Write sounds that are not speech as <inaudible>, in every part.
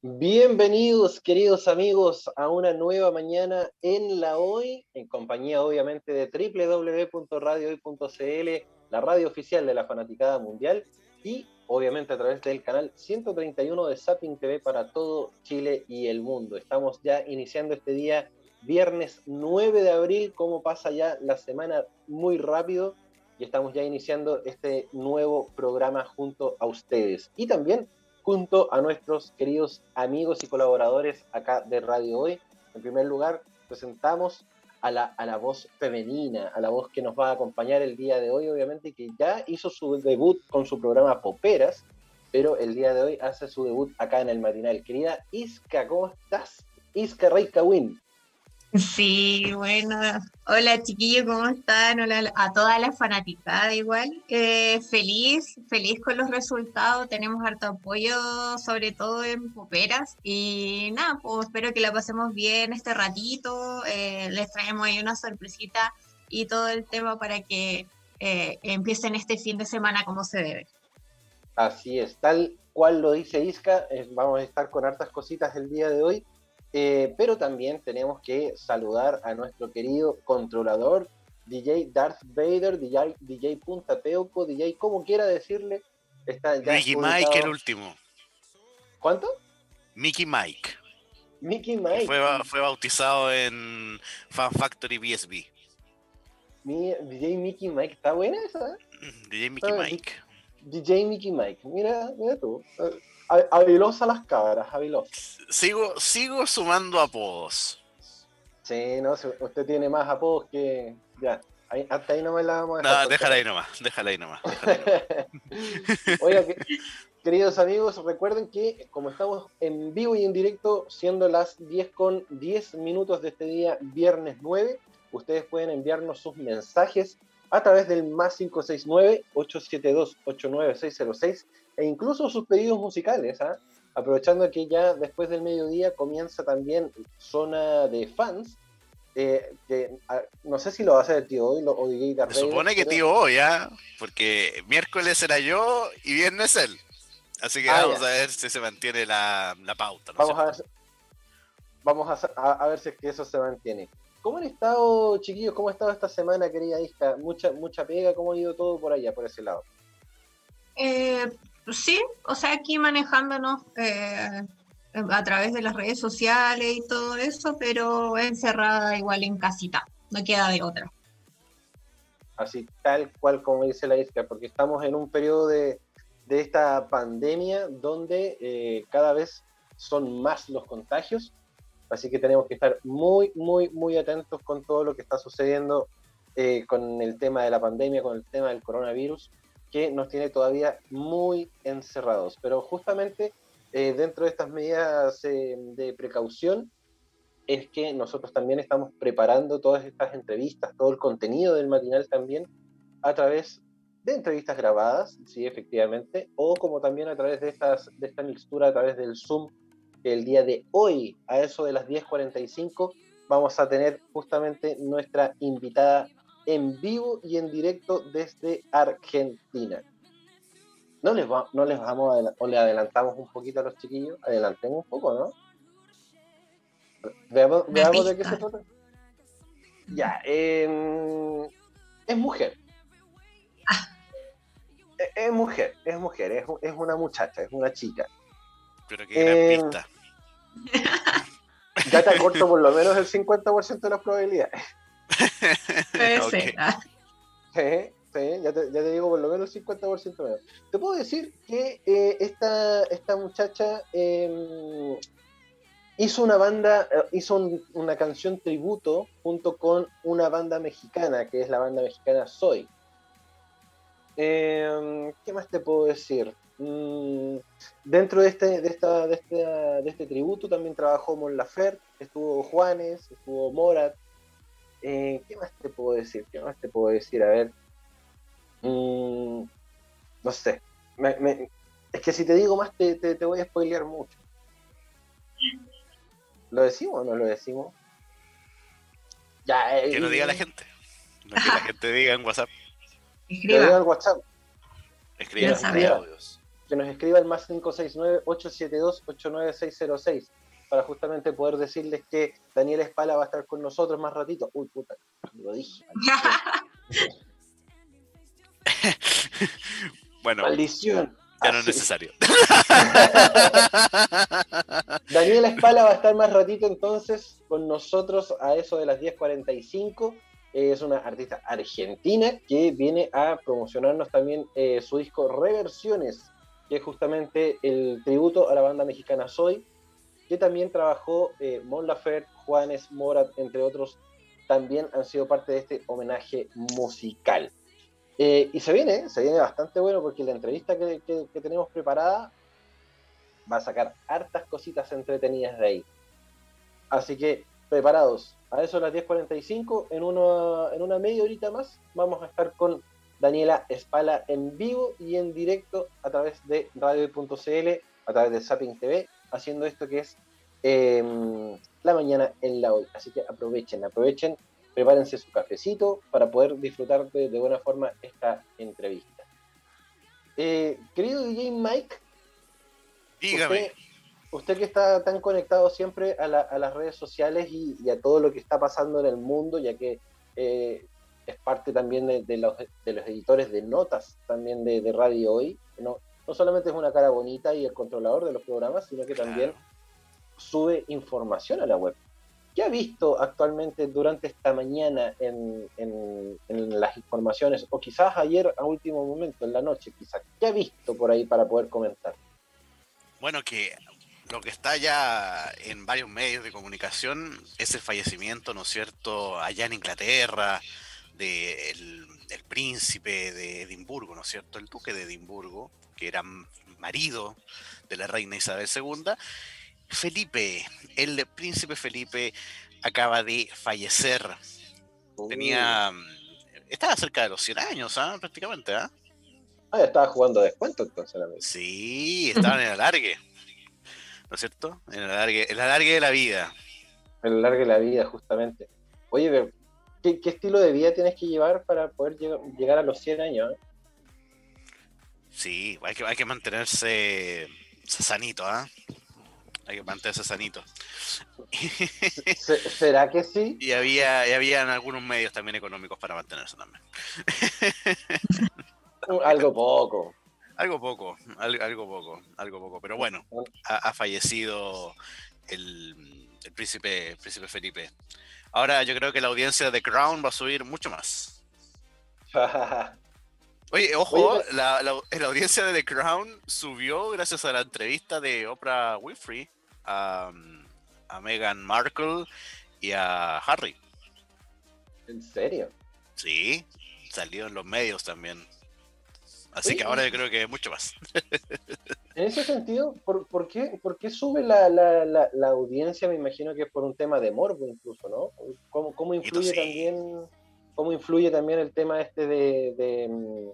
Bienvenidos, queridos amigos, a una nueva mañana en la hoy, en compañía obviamente de www.radiohoy.cl, la radio oficial de la Fanaticada Mundial, y obviamente a través del canal 131 de Sapping TV para todo Chile y el mundo. Estamos ya iniciando este día, viernes 9 de abril, como pasa ya la semana muy rápido, y estamos ya iniciando este nuevo programa junto a ustedes. Y también junto a nuestros queridos amigos y colaboradores acá de Radio Hoy. En primer lugar, presentamos a la, a la voz femenina, a la voz que nos va a acompañar el día de hoy, obviamente, que ya hizo su debut con su programa Poperas, pero el día de hoy hace su debut acá en el matinal. Querida Isca, ¿cómo estás? Isca Reika Win. Sí, bueno, hola chiquillos, ¿cómo están? Hola a toda la fanaticada igual. Eh, feliz, feliz con los resultados, tenemos harto apoyo, sobre todo en Poperas. Y nada, pues espero que la pasemos bien este ratito. Eh, les traemos ahí una sorpresita y todo el tema para que eh, empiecen este fin de semana como se debe. Así es, tal cual lo dice Isca, vamos a estar con hartas cositas el día de hoy eh, pero también tenemos que saludar a nuestro querido controlador, DJ Darth Vader, DJ, DJ Punta Peuco, DJ como quiera decirle. Está Mickey Mike el último. ¿Cuánto? Mickey Mike. Mickey Mike. Fue, bautizado en Fan Factory BSB. DJ Mickey Mike, ¿está buena esa? DJ Mickey Mike. DJ Mickey Mike, mira, mira tú. Habilosa las cabras, habilosa. Sigo, sigo sumando apodos. Sí, no, usted tiene más apodos que. Ya, hasta ahí nomás la vamos a dejar. No, déjala ahí nomás, déjala ahí nomás. <laughs> Oiga, queridos amigos, recuerden que como estamos en vivo y en directo, siendo las 10 con 10 minutos de este día, viernes 9, ustedes pueden enviarnos sus mensajes a través del más 569-872-89606 e incluso sus pedidos musicales, ¿ah? aprovechando que ya después del mediodía comienza también zona de fans. Eh, que, ah, no sé si lo va a hacer el tío hoy o DJ Se supone que tío hoy, ¿ah? porque miércoles era yo y viernes él. Así que ah, vamos a ver si se mantiene la, pauta. vamos, a ver, vamos a, ver si es que eso se mantiene. ¿Cómo han estado, chiquillos? ¿Cómo ha estado esta semana, querida hija? Mucha, mucha pega, ¿cómo ha ido todo por allá, por ese lado? Eh, sí, o sea, aquí manejándonos eh, a través de las redes sociales y todo eso, pero encerrada igual en casita, no queda de otra. Así tal cual como dice la Isca, porque estamos en un periodo de, esta pandemia donde eh, cada vez son más los contagios, así que tenemos que estar muy, muy, muy atentos con todo lo que está sucediendo eh, con el tema de la pandemia, con el tema del coronavirus que nos tiene todavía muy encerrados. Pero justamente eh, dentro de estas medidas eh, de precaución es que nosotros también estamos preparando todas estas entrevistas, todo el contenido del matinal también a través de entrevistas grabadas, sí, efectivamente, o como también a través de, de esta mixtura, a través del Zoom, el día de hoy, a eso de las 10.45, vamos a tener justamente nuestra invitada en vivo y en directo desde Argentina. No les, va, no les vamos a o le adelantamos un poquito a los chiquillos, adelantemos un poco, ¿no? Veamos, de qué se trata. Ya, em, es mujer. Ah. E, es, mujer, es mujer, es, una muchacha, es una chica. Pero qué gran em, pista. <laughs> Ya te acorto por lo menos el 50% de las probabilidades. Sí, <laughs> ya, te, digo por lo menos 50% menos. Te puedo decir que eh, esta, esta muchacha em, hizo una banda, eh, hizo una canción tributo junto con una banda mexicana, que es la banda mexicana Soy. Em, ¿Qué más te puedo decir? Mm, dentro de este, de, esta, de, este, de este tributo también trabajó Mon Laferte, estuvo Juanes, estuvo Morat, eh, ¿Qué más te puedo decir? ¿Qué más te puedo decir? A ver. Mm, no sé. es que si te digo más, te, te, voy a spoilear mucho. ¿Lo decimos o no lo decimos? Ya, eh, que lo diga la gente. que la gente diga en WhatsApp. <laughs> Escriba. en WhatsApp. Escriba, audios. que nos escriba el más 569-872-89606 para justamente poder decirles que Daniel Espala va a estar con nosotros más ratito. Uy, puta, lo dije. <laughs> bueno. Maldición. Ya no es necesario. <laughs> Daniel Espala va a estar más ratito entonces con nosotros a eso de las 10.45. Es una artista argentina que viene a promocionarnos también eh, su disco Reversiones, que es justamente el tributo a la banda mexicana Soy, que también trabajó eh, Mon Laferte, Juanes, Morat, entre otros, también han sido parte de este homenaje musical. Eh, y se viene, se viene bastante bueno porque la entrevista que, tenemos preparada va a sacar hartas cositas entretenidas de ahí. Así que preparados. A eso a las 10.45, en una, en una media horita más, vamos a estar con Daniela Espala en vivo y en directo a través de radio.cl, a través de Zapping TV, haciendo esto que es em, la mañana en la hoy. Así que aprovechen, aprovechen prepárense su cafecito para poder disfrutar de, buena forma esta entrevista. Eh, querido DJ Mike, dígame. Usted, que está tan conectado siempre a, las redes sociales y, a todo lo que está pasando en el mundo, ya que eh, es parte también de, los, editores de notas también de, Radio Hoy, no, no solamente es una cara bonita y el controlador de los programas, sino que también sube información a la web. ¿Qué ha visto actualmente durante esta mañana en, las informaciones? O quizás ayer a último momento, en la noche, quizás. ¿Qué ha visto por ahí para poder comentar? Bueno, que lo que está ya en varios medios de comunicación es el fallecimiento, ¿no es cierto?, allá en Inglaterra, del príncipe de Edimburgo, ¿no es cierto?, el duque de Edimburgo, que era marido de la reina Isabel II, Felipe, el príncipe Felipe acaba de fallecer. Tenía. Mm, estaba cerca de los 100 años, ¿ah? prácticamente. ¿ah? ah, estaba jugando descuento entonces. Sí, estaba en el alargue. ¿No es cierto? En el alargue, el alargue de la vida. En el alargue de la vida, justamente. Oye, ¿qué, estilo de vida tienes que llevar para poder llegar a los 100 años? Ah? Sí, hay que, hay que mantenerse sanito, ¿ah? hay que mantenerse sanito. <laughs> ¿Será que sí? Y había, y habían algunos medios también económicos para mantenerse también. <laughs> algo poco. Algo poco, algo, poco, algo poco. Pero bueno, ha, fallecido el, príncipe, príncipe Felipe. Ahora yo creo que la audiencia de The Crown va a subir mucho más. <laughs> Oye, ojo, la, la, audiencia de The Crown subió gracias a la entrevista de Oprah Winfrey a, Meghan Markle y a Harry. ¿En serio? Sí, salió en los medios también. Así que ahora yo creo que mucho más. <laughs> En ese sentido, ¿por, por, qué, por qué, sube la, la, la, audiencia? Me imagino que es por un tema de morbo incluso, ¿no? ¿Cómo, cómo influye también cómo influye también el tema este de mm,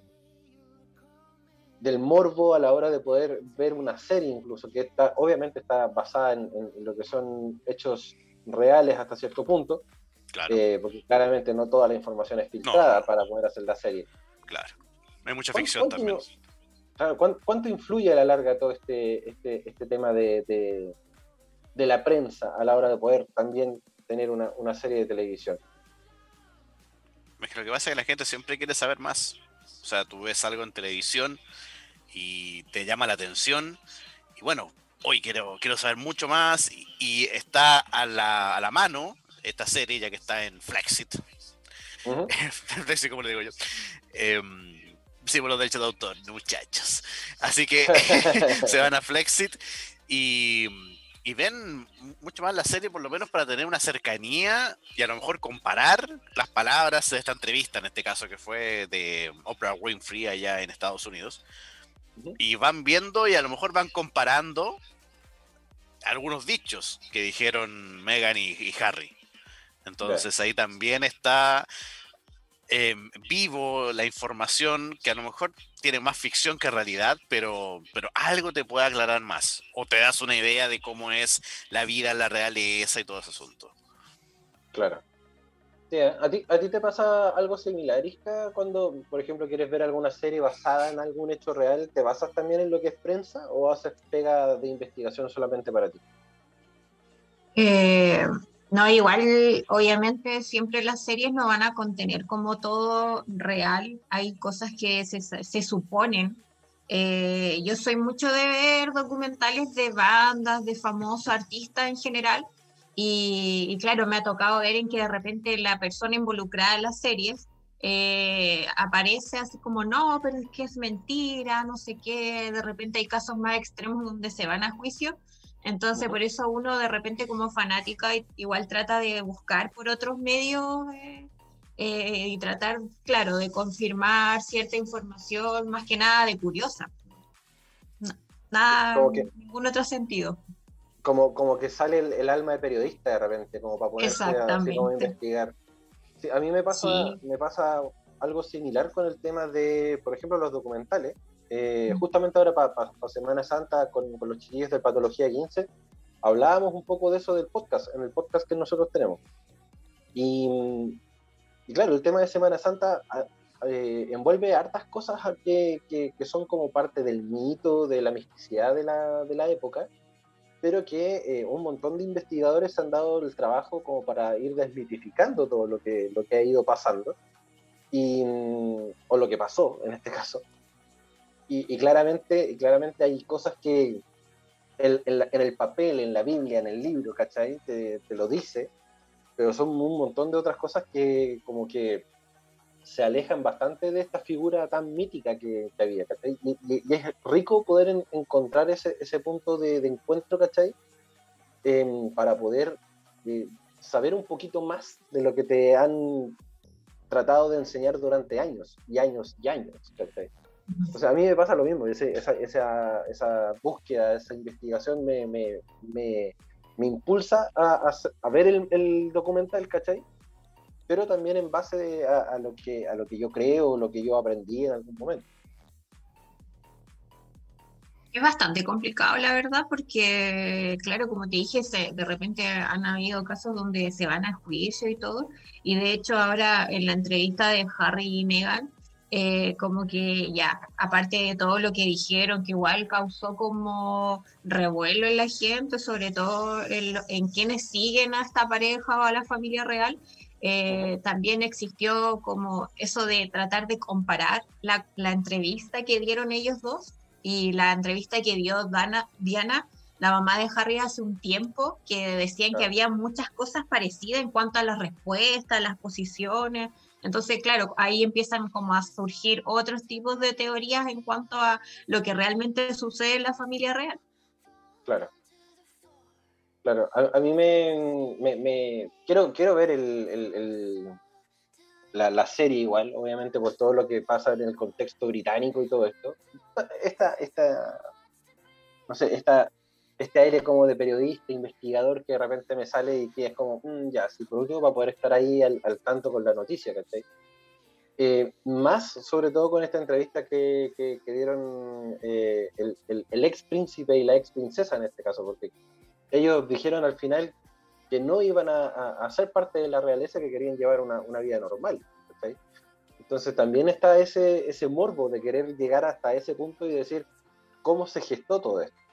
del morbo a la hora de poder ver una serie incluso, que está, obviamente está basada en, lo que son hechos reales hasta cierto punto, eh, porque claramente no toda la información es filtrada para poder hacer la serie. Claro, hay mucha ficción también. ¿cuánto, influye a la larga todo este, este, este tema de, de, la prensa a la hora de poder también tener una, una serie de televisión? Lo que pasa es que la gente siempre quiere saber más. O sea, tú ves algo en televisión y te llama la atención. Y bueno, hoy quiero, quiero saber mucho más y, está a la, a la, mano esta serie, ya que está en Flexit. <laughs> Flexit, como le digo yo. Eh, sí, por los derechos de autor, muchachos. Así que <laughs> se van a Flexit y, y, ven mucho más la serie, por lo menos para tener una cercanía y a lo mejor comparar las palabras de esta entrevista, en este caso que fue de Oprah Winfrey allá en Estados Unidos y van viendo y a lo mejor van comparando algunos dichos que dijeron Megan y, Harry. Entonces ahí también está em, vivo la información que a lo mejor tiene más ficción que realidad, pero, pero algo te puede aclarar más. O te das una idea de cómo es la vida, la realeza y todo ese asunto. Claro. ¿a ti, ¿A ti te pasa algo similar, Isca, cuando, por ejemplo, quieres ver alguna serie basada en algún hecho real? ¿Te basas también en lo que es prensa o haces pega de investigación solamente para ti? Eh, no, igual, obviamente, siempre las series no van a contener como todo real. Hay cosas que se, se suponen. Eh, yo soy mucho de ver documentales de bandas, de famosos artistas en general, y, claro, me ha tocado ver en que de repente la persona involucrada en las series eh, aparece así como, no, pero es que es mentira, no sé qué, de repente hay casos más extremos donde se van a juicio, entonces por eso uno de repente como fanática igual trata de buscar por otros medios eh, eh, y tratar, claro, de confirmar cierta información, más que nada de curiosa. nada, en ningún otro sentido como, como que sale el, alma de periodista de repente, como para poder así como investigar. a mí me pasa, me pasa algo similar con el tema de, por ejemplo, los documentales. Eh, mm. Justamente ahora para Semana Santa con, con, los chiquillos de Patología 15, hablábamos un poco de eso del podcast, en el podcast que nosotros tenemos. Y, y claro, el tema de Semana Santa eh, envuelve hartas cosas que, que, que, son como parte del mito, de la misticidad de la, de la época, pero que eh, un montón de investigadores han dado el trabajo como para ir desmitificando todo lo que, lo que ha ido pasando, y, o lo que pasó en este caso. Y, claramente, claramente hay cosas que en, el papel, en la Biblia, en el libro, ¿cachai? Te, lo dice, pero son un montón de otras cosas que como que se alejan bastante de esta figura tan mítica que, había, ¿cachai? Y, es rico poder encontrar ese, ese punto de, encuentro, ¿cachai? Em, para poder eh, saber un poquito más de lo que te han tratado de enseñar durante años y años y años, ¿cachai? O sea, a mí me pasa lo mismo, esa, esa, esa búsqueda, esa investigación me, me, me, me impulsa a, a, ver el, el documental, ¿cachai? pero también en base a, lo que, a lo que yo creo, lo que yo aprendí en algún momento. Es bastante complicado, la verdad, porque, claro, como te dije, de repente han habido casos donde se van a juicio y todo, y de hecho ahora en la entrevista de Harry y Meghan, eh, como que ya, aparte de todo lo que dijeron, que igual causó como revuelo en la gente, sobre todo en, en quienes siguen a esta pareja o a la familia real, eh, también existió como eso de tratar de comparar la, entrevista que dieron ellos dos y la entrevista que dio Dana, Diana, la mamá de Harry, hace un tiempo, que decían que había muchas cosas parecidas en cuanto a las respuestas, las posiciones. Entonces, claro, ahí empiezan como a surgir otros tipos de teorías en cuanto a lo que realmente sucede en la familia real. Claro. Claro, a, mí me, quiero, quiero ver el, el, la, la, serie igual, obviamente por todo lo que pasa en el contexto británico y todo esto. Esta, esta, no sé, esta, este aire como de periodista, investigador que de repente me sale y que es como, mm, ya, si por último va a poder estar ahí al, tanto con la noticia, ¿cachai? Eh, más sobre todo con esta entrevista que, que, dieron eh, el, el, ex príncipe y la ex princesa en este caso, porque ellos dijeron al final que no iban a, ser parte de la realeza, que querían llevar una, vida normal. Entonces también está ese, ese morbo de querer llegar hasta ese punto y decir cómo se gestó todo esto.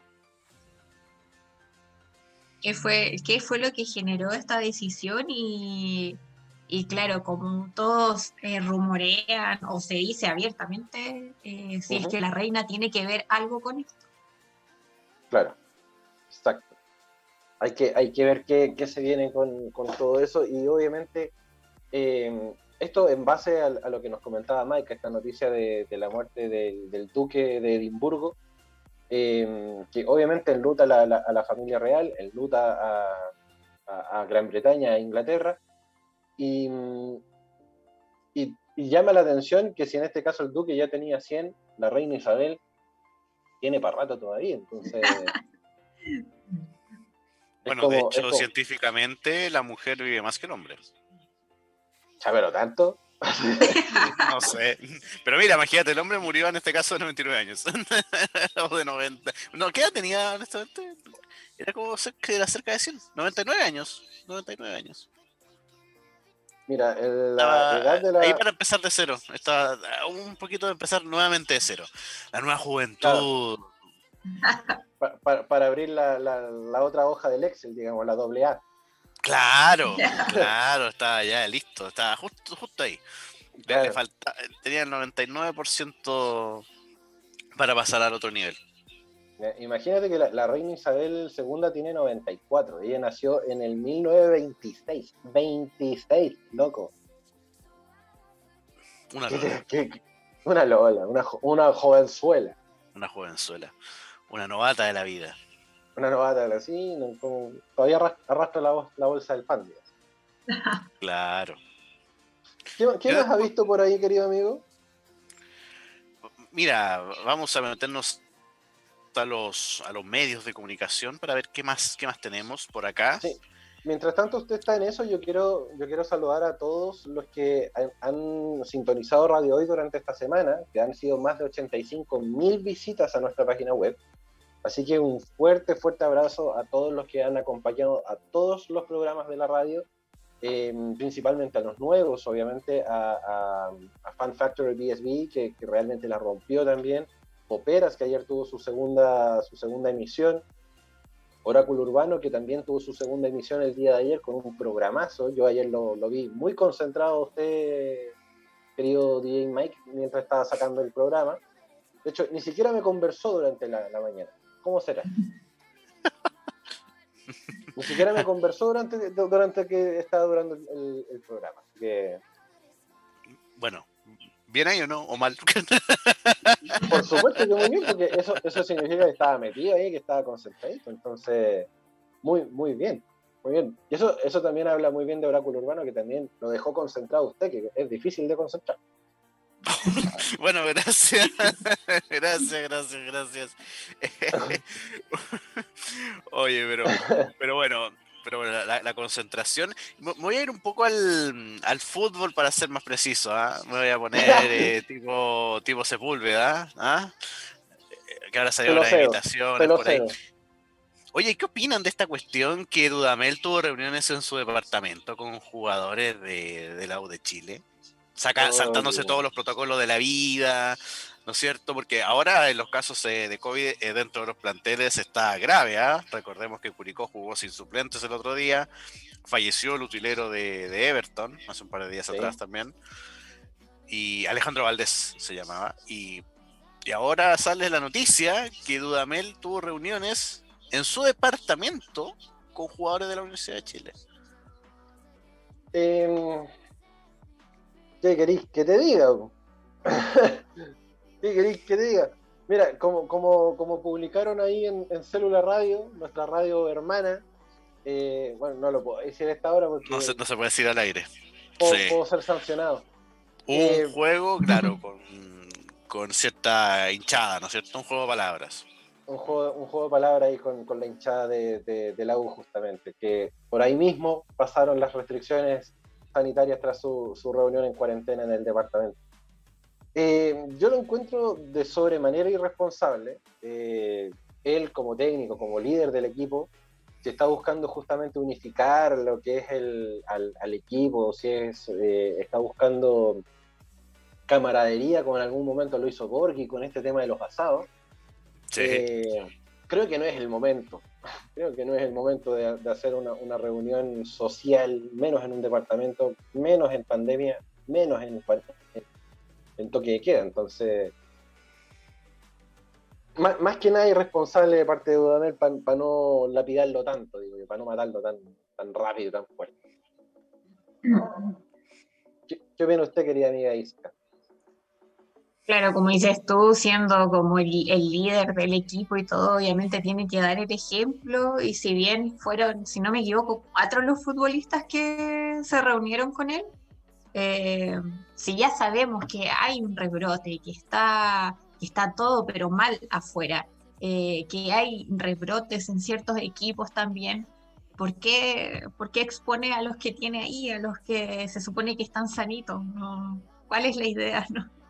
¿Qué fue, qué fue lo que generó esta decisión? Y, claro, como todos eh, rumorean o se dice abiertamente, eh, si es que la reina tiene que ver algo con esto. Claro, exacto hay que, hay que ver qué, qué se viene con, con, todo eso y obviamente em, esto en base a, lo que nos comentaba Mike, esta noticia de, de la muerte del, del, duque de Edimburgo, eh, que obviamente enluta a la, a la, familia real, enluta a, a, a Gran Bretaña, a Inglaterra, y, y, y, llama la atención que si en este caso el duque ya tenía 100, la reina Isabel tiene para rato todavía, entonces... <laughs> Bueno, de hecho, científicamente la mujer vive más que el hombre. Ya, pero tanto. <laughs> no sé. Pero mira, imagínate, el hombre murió en este caso de 99 años. <laughs> o de 90. No, ¿qué edad tenía honestamente? Era como cerca, era cerca de 100. 99 años. 99 años. Mira, la edad de la... Ahí para empezar de cero. Está un poquito de empezar nuevamente de cero. La nueva juventud. para, abrir la, la, otra hoja del Excel, digamos, la doble A. Claro, <laughs> claro, estaba ya listo, estaba justo, justo ahí. tenía el 99% para pasar al otro nivel. Imagínate que la, reina Isabel II tiene 94. Ella nació en el 1926. 26, loco. Una lola. una lola, una, una jovenzuela. Una jovenzuela. Una novata de la vida. Una novata de la sí, todavía arrastra la, la bolsa del pan. <laughs> claro. ¿Qué, qué más ha visto por ahí, querido amigo? Mira, vamos a meternos a los, a los medios de comunicación para ver qué más, qué más tenemos por acá. Sí. Mientras tanto usted está en eso, yo quiero, yo quiero saludar a todos los que han, sintonizado Radio Hoy durante esta semana, que han sido más de 85 mil visitas a nuestra página web. Así que un fuerte, fuerte abrazo a todos los que han acompañado a todos los programas de la radio, eh, principalmente a los nuevos, obviamente a, Fan Factory BSB, que, que realmente la rompió también, Operas, que ayer tuvo su segunda, su segunda emisión, Oráculo Urbano, que también tuvo su segunda emisión el día de ayer con un programazo. Yo ayer lo, vi muy concentrado usted, querido DJ Mike, mientras estaba sacando el programa. De hecho, ni siquiera me conversó durante la, mañana. ¿Cómo será? ni siquiera me conversó durante, durante que estaba durando el, el programa. Que... Bueno, ¿Bien ahí o no? ¿O mal? <laughs> Por supuesto que muy bien, porque eso, eso significa que estaba metido ahí, que estaba concentrado. Entonces, muy, muy bien. Muy bien. Y eso, eso también habla muy bien de Oráculo Urbano, que también lo dejó concentrado usted, que es difícil de concentrar. <laughs> bueno, <laughs> gracias. gracias, gracias, gracias. <laughs> Oye, pero, pero bueno, pero la, concentración. Me voy a ir un poco al, al fútbol para ser más preciso. ¿ah? Me voy a poner <laughs> eh, tipo, tipo Sepúlveda. ¿ah? Que ahora salió una invitación por ahí. Oye, ¿qué opinan de esta cuestión que Dudamel tuvo reuniones en su departamento con jugadores de, de la U de Chile? Saca, saltándose todos los protocolos de la vida, ¿no es cierto? Porque ahora en los casos eh, de COVID eh, dentro de los planteles está grave, ¿ah? Recordemos que Curicó jugó sin suplentes el otro día, falleció el utilero de, Everton hace un par de días atrás también, y Alejandro Valdés se llamaba, y, ahora sale la noticia que Dudamel tuvo reuniones en su departamento con jugadores de la Universidad de Chile. Em, ¿Qué querís que te diga? <laughs> ¿Qué queréis que te diga? Mira, como, como, como publicaron ahí en, en Célula Radio, nuestra radio hermana, eh, bueno, no lo puedo decir a esta hora porque... No se, puede decir al aire. Puedo, ser sancionado. Un eh, juego, <laughs> claro, con, cierta hinchada, ¿no es cierto? Un juego de palabras. Un juego, un juego de palabras ahí con, la hinchada de, de, la U justamente, que por ahí mismo pasaron las restricciones sanitarias tras su, su reunión en cuarentena en el departamento. Eh, yo lo encuentro de sobremanera irresponsable. Eh, él como técnico, como líder del equipo, se está buscando justamente unificar lo que es el, al, equipo, si es, eh, está buscando camaradería, como en algún momento lo hizo Borghi con este tema de los basados. creo que no es el momento. Creo que no es el momento de, hacer una, reunión social, menos en un departamento, menos en pandemia, menos en, en toque de queda. Entonces, más, que nada irresponsable de parte de Dudamel para no lapidarlo tanto, digo, para no matarlo tan, tan rápido, tan fuerte. ¿Qué, qué opina usted, querida amiga Isca? Claro, como dices tú, siendo como el, líder del equipo y todo, obviamente tiene que dar el ejemplo. Y si bien fueron, si no me equivoco, cuatro los futbolistas que se reunieron con él, eh, si ya sabemos que hay un rebrote, que está, está todo pero mal afuera, eh, que hay rebrotes en ciertos equipos también, ¿por qué, ¿por qué, expone a los que tiene ahí, a los que se supone que están sanitos? ¿Cuál es la idea? <laughs> No?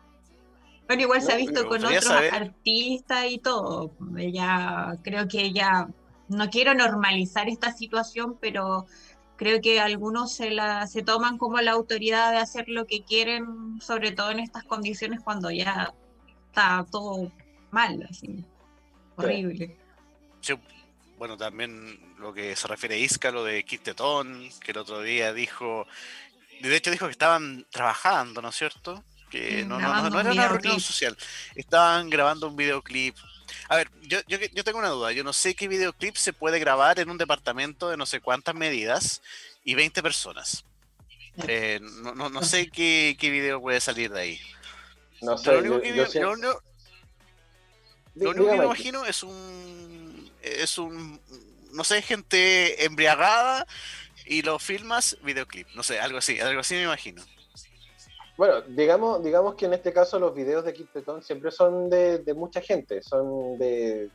Bueno, igual se ha visto con otros artistas y todo. Ya creo que ya no quiero normalizar esta situación, pero creo que algunos se, la, se toman como la autoridad de hacer lo que quieren, sobre todo en estas condiciones cuando ya está todo mal, así, horrible. bueno, también lo que se refiere a Isca, lo de Tetón, que el otro día dijo, de hecho dijo que estaban trabajando, ¿no es cierto? Que no, no, no, era una reunión social, estaban grabando un videoclip. A ver, yo, yo, yo tengo una duda, yo no sé qué videoclip se puede grabar en un departamento de no sé cuántas medidas y 20 personas. Eh, no, no, no, sé qué, qué video puede salir de ahí. No sé, lo único que, yo, lo, único que me imagino es un es un no sé, gente embriagada y lo filmas videoclip, no sé, algo así, algo así me imagino. Bueno, digamos, digamos que en este caso los videos de Kid siempre son de, mucha gente, son de,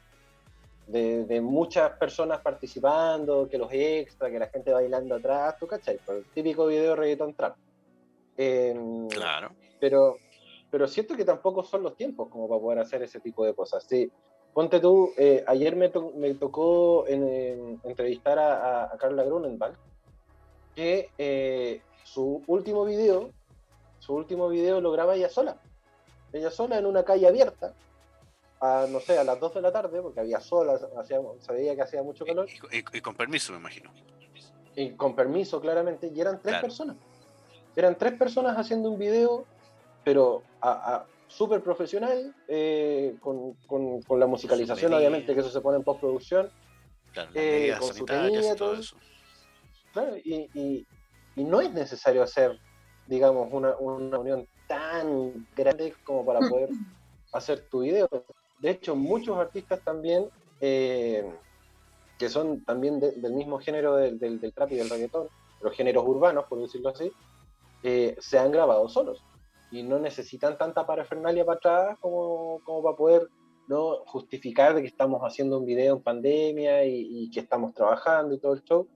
de, muchas personas participando, que los extra, que la gente bailando atrás, tú cachai, pues, el típico video de reggaeton trap. Em, claro. Pero, pero siento que tampoco son los tiempos como para poder hacer ese tipo de cosas. Sí, ponte tú, eh, ayer me, me tocó en, entrevistar a, a, Carla Grunenbach, que eh, su último video, su último video lo graba ella sola. Ella sola en una calle abierta, a, no sé, a las 2 de la tarde, porque había sol, hacía, se veía que hacía mucho calor. Y, con permiso, me imagino. Y con permiso, claramente, y eran tres personas. Eran tres personas haciendo un video, pero a, súper profesional, eh, con, con, la musicalización, obviamente, que eso se pone en postproducción. Claro, eh, con su y todo eso y, no es necesario hacer, digamos, una, unión tan grande como para poder hacer tu video. De hecho, muchos artistas también, eh, que son también del mismo género del, del, trap y del reggaetón, los géneros urbanos, por decirlo así, eh, se han grabado solos y no necesitan tanta parafernalia para atrás como, como para poder no justificar de que estamos haciendo un video en pandemia y, y, que estamos trabajando y todo el show,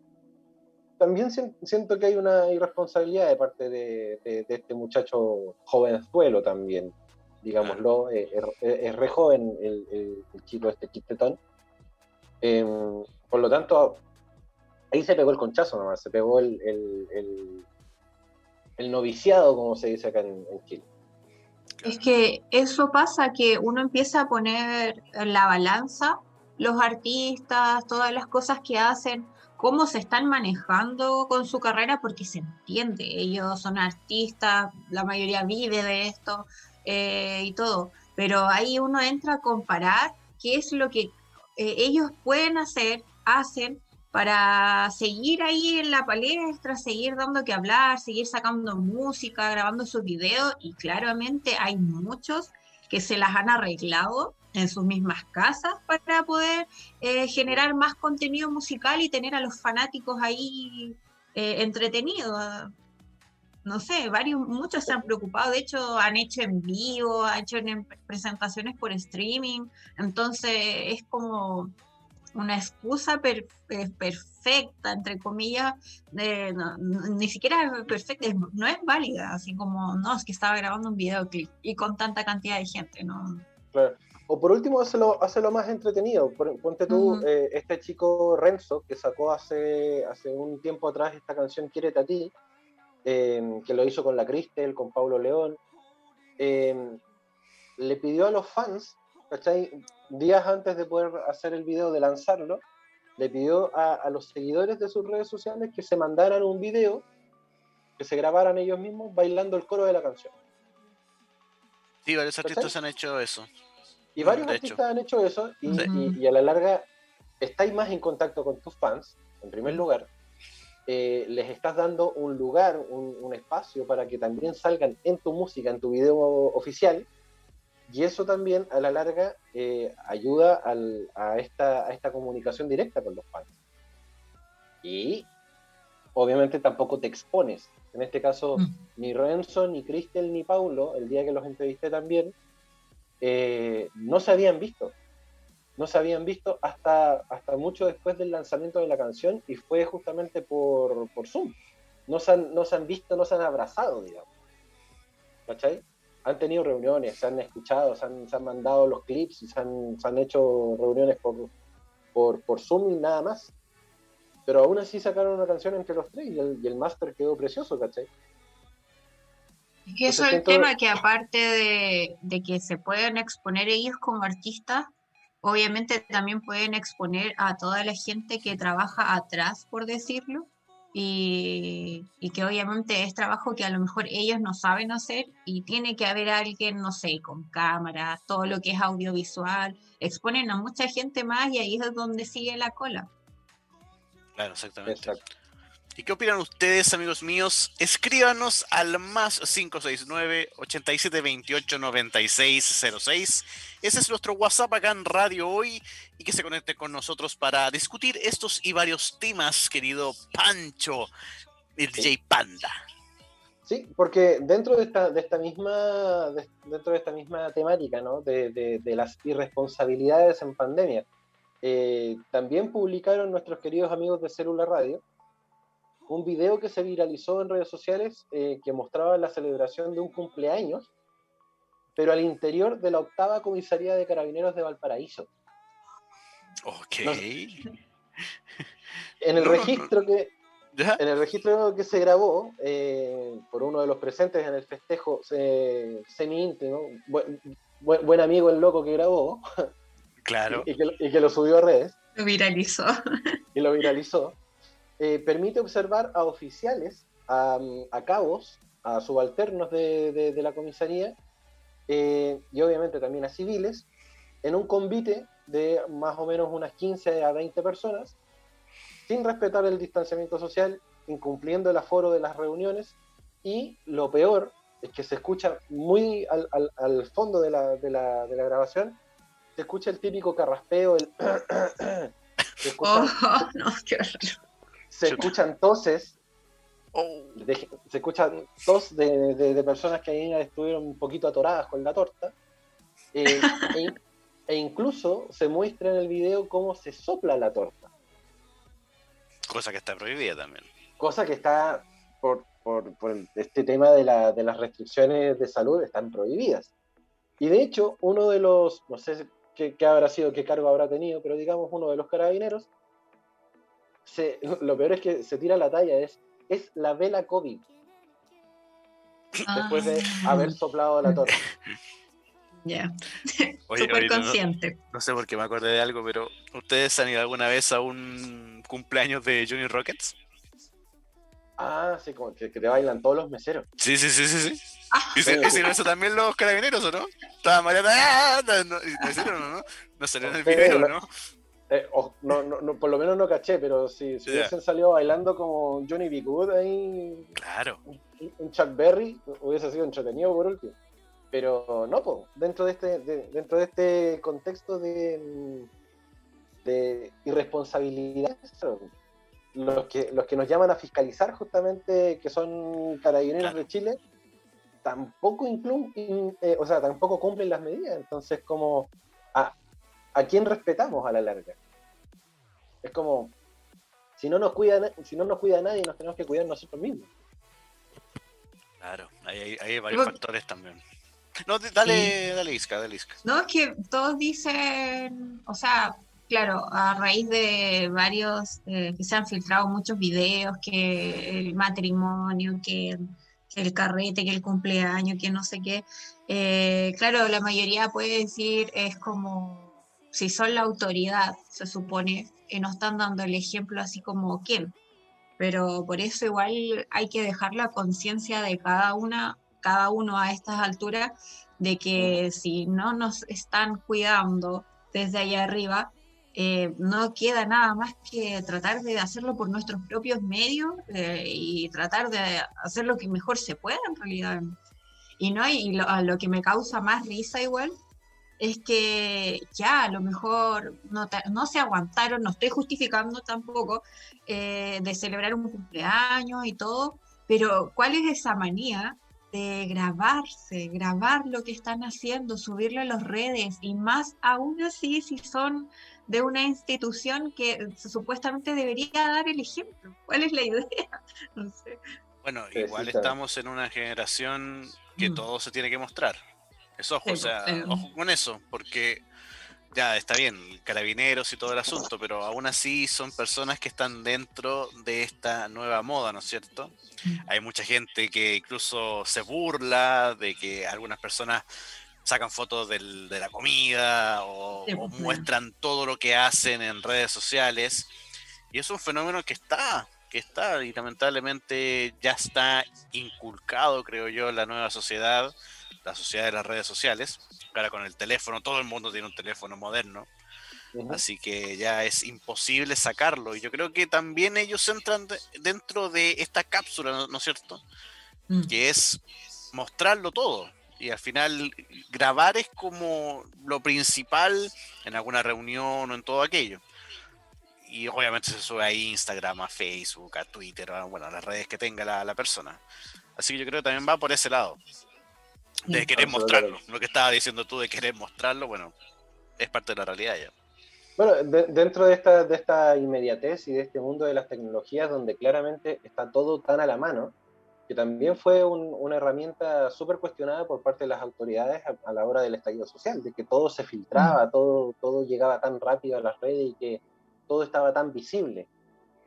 también siento que hay una irresponsabilidad de parte de, este muchacho jovenzuelo también, digámoslo, eh, es, re joven el, chico este Quistetón. Em, por lo tanto, ahí se pegó el conchazo nomás, se pegó el, el, noviciado, como se dice acá en, Chile. Es que eso pasa que uno empieza a poner en la balanza los artistas, todas las cosas que hacen, cómo se están manejando con su carrera, porque se entiende, ellos son artistas, la mayoría vive de esto eh, y todo, pero ahí uno entra a comparar qué es lo que eh, ellos pueden hacer, hacen para seguir ahí en la palestra, seguir dando que hablar, seguir sacando música, grabando sus videos y claramente hay muchos que se las han arreglado en sus mismas casas para poder eh, generar más contenido musical y tener a los fanáticos ahí eh, entretenidos. No sé, varios, muchos se han preocupado, de hecho han hecho en vivo, han hecho en presentaciones por streaming, entonces es como una excusa eh, perfecta, entre comillas, ni siquiera perfecta, no es válida, así como, no, es que estaba grabando un videoclip y con tanta cantidad de gente, ¿no? Claro. O por último, hazlo, lo más entretenido. Ponte tú, eh, este chico Renzo, que sacó hace, hace un tiempo atrás esta canción Quiérete a ti, em, que lo hizo con la Cristel, con Pablo León, em, le pidió a los fans, ¿cachai? Días antes de poder hacer el video, de lanzarlo, le pidió a, los seguidores de sus redes sociales que se mandaran un video, que se grabaran ellos mismos bailando el coro de la canción. Sí, varios artistas han hecho eso. Y varios artistas han hecho eso y, a la larga estáis más en contacto con tus fans, en primer lugar. Eh, les estás dando un lugar, un, espacio para que también salgan en tu música, en tu video oficial. Y eso también a la larga eh, ayuda a, esta, a esta comunicación directa con los fans. Y obviamente tampoco te expones. En este caso, mm. ni Renzo, ni Cristel, ni Paulo, el día que los entrevisté también, eh, no se habían visto. No se habían visto hasta, hasta mucho después del lanzamiento de la canción y fue justamente por, por Zoom. No se, han, no se han visto, no se han abrazado, digamos. ¿Cachai? Han tenido reuniones, se han escuchado, se han, se han mandado los clips, se han, se han hecho reuniones por, por, por Zoom y nada más. pero aún así sacaron una canción entre los tres y el, y el quedó precioso, ¿cachai? Es que eso es el tema, que aparte de, de que se pueden exponer ellos como artistas, obviamente también pueden exponer a toda la gente que trabaja atrás, por decirlo, y, y, que obviamente es trabajo que a lo mejor ellos no saben hacer y tiene que haber alguien, no sé, con cámaras, todo lo que es audiovisual, exponen a mucha gente más y ahí es donde sigue la cola. Claro, exactamente. Exacto. ¿Y qué opinan ustedes, amigos míos? Escríbanos al más 569-8728-9606. Ese es nuestro WhatsApp acá en Radio Hoy y que se conecte con nosotros para discutir estos y varios temas, querido Pancho, el DJ Panda. Sí, porque dentro de esta, de esta misma dentro de esta misma temática, ¿no? De, de, de las irresponsabilidades en pandemia, eh, también publicaron nuestros queridos amigos de Célula Radio un video que se viralizó en redes sociales eh, que mostraba la celebración de un cumpleaños, pero al interior de la octava comisaría de carabineros de Valparaíso. Ok. <laughs> en el registro que en el registro que se grabó eh, por uno de los presentes en el festejo eh, semi íntimo, buen, buen, amigo el loco que grabó, claro, y, que, y, que, lo subió a redes, lo viralizó, y lo viralizó. Eh, permite observar a oficiales, a, a cabos, a subalternos de, de, la comisaría eh, y obviamente también a civiles en un convite de más o menos unas 15 a 20 personas, sin respetar el distanciamiento social, incumpliendo el aforo de las reuniones y lo peor es que se escucha muy al, fondo de la, grabación, se escucha el típico carraspeo, el... <coughs> oh, <laughs> no, qué se escuchan toses, oh. de, se escuchan tos de, de, de, personas que ahí estuvieron un poquito atoradas con la torta, eh, <laughs> e, e, incluso se muestra en el video cómo se sopla la torta. Cosa que está prohibida también. Cosa que está, por, por, por este tema de, la, de las restricciones de salud, están prohibidas. Y de hecho, uno de los, no sé qué, qué habrá sido, qué cargo habrá tenido, pero digamos uno de los carabineros, se, <laughs> lo peor es que se tira la talla, es, es la vela COVID. Ah. Después de haber soplado la torta. <laughs> Ya. Yeah. Súper consciente. No, no, sé por qué me acordé de algo, pero ¿ustedes han ido alguna vez a un cumpleaños de Johnny Rockets? Ah, sí, como que, que te bailan todos los meseros. Sí, sí, sí, sí, sí. Ah, ¿Y, si, ¿Y eso también los carabineros o no? Estaba Mariana. ¡Ah! No, no, no, no, no, no salió en el video, ¿no? Eh, oh, no, no, por lo menos no caché, pero si, si yeah. hubiesen salido bailando como Johnny B. Good ahí. Claro. Un, un, Chuck Berry hubiese sido entretenido por último. Pero no, dentro de este, de, dentro de este contexto de, de irresponsabilidad, los que, los que nos llaman a fiscalizar justamente, que son carabineros claro. de Chile, tampoco incluyen, eh, o sea, tampoco cumplen las medidas. Entonces, como a, ¿a quién respetamos a la larga? Es como, si no nos cuida, si no nos cuida nadie, nos tenemos que cuidar nosotros mismos. Claro, hay, hay varios Pero, factores también. No, dale, sí. dale Isca, dale Isca. No, es que todos dicen, o sea, claro, a raíz de varios, eh, que se han filtrado muchos videos, que el matrimonio, que, que, el carrete, que el cumpleaños, que no sé qué, eh, claro, la mayoría puede decir es como si son la autoridad, se supone, que no están dando el ejemplo así como quién. Pero por eso igual hay que dejar la conciencia de cada una, cada uno a estas alturas, de que si no nos están cuidando desde allá arriba, eh, no queda nada más que tratar de hacerlo por nuestros propios medios eh, y tratar de hacer lo que mejor se pueda en realidad. Y no y lo, a lo que me causa más risa igual es que ya a lo mejor no, no se aguantaron, no estoy justificando tampoco, eh, de celebrar un cumpleaños y todo, pero ¿cuál es esa manía de grabarse, grabar lo que están haciendo, subirlo a las redes y más aún así si son de una institución que supuestamente debería dar el ejemplo? ¿Cuál es la idea? <laughs> No sé. Bueno, igual estamos en una generación que mm. todo se tiene que mostrar. Es ojo, o sea, ojo con eso, porque ya está bien, carabineros y todo el asunto, pero aún así son personas que están dentro de esta nueva moda, ¿no es cierto? Hay mucha gente que incluso se burla de que algunas personas sacan fotos de la comida o, pues, muestran todo lo que hacen en redes sociales. Y es un fenómeno que está, que está y lamentablemente ya está inculcado, creo yo, en la nueva sociedad, la sociedad de las redes sociales. Ahora con el teléfono, todo el mundo tiene un teléfono moderno. Así que ya es imposible sacarlo. Y yo creo que también ellos entran dentro de esta cápsula, ¿no, es cierto? Mm. Que es mostrarlo todo y al final grabar es como lo principal en alguna reunión o en todo aquello. Y obviamente se sube a Instagram, a Facebook, a Twitter, a, bueno, a las redes que tenga la, persona. Así que yo creo que también va por ese lado. De querer mostrarlo. Lo que estaba diciendo tú de querer mostrarlo, bueno, es parte de la realidad ya. Bueno, dentro de esta, de esta inmediatez y de este mundo de las tecnologías donde claramente está todo tan a la mano, que también fue una herramienta súper cuestionada por parte de las autoridades a, la hora del estallido social, de que todo se filtraba, todo, todo llegaba tan rápido a las redes y que todo estaba tan visible.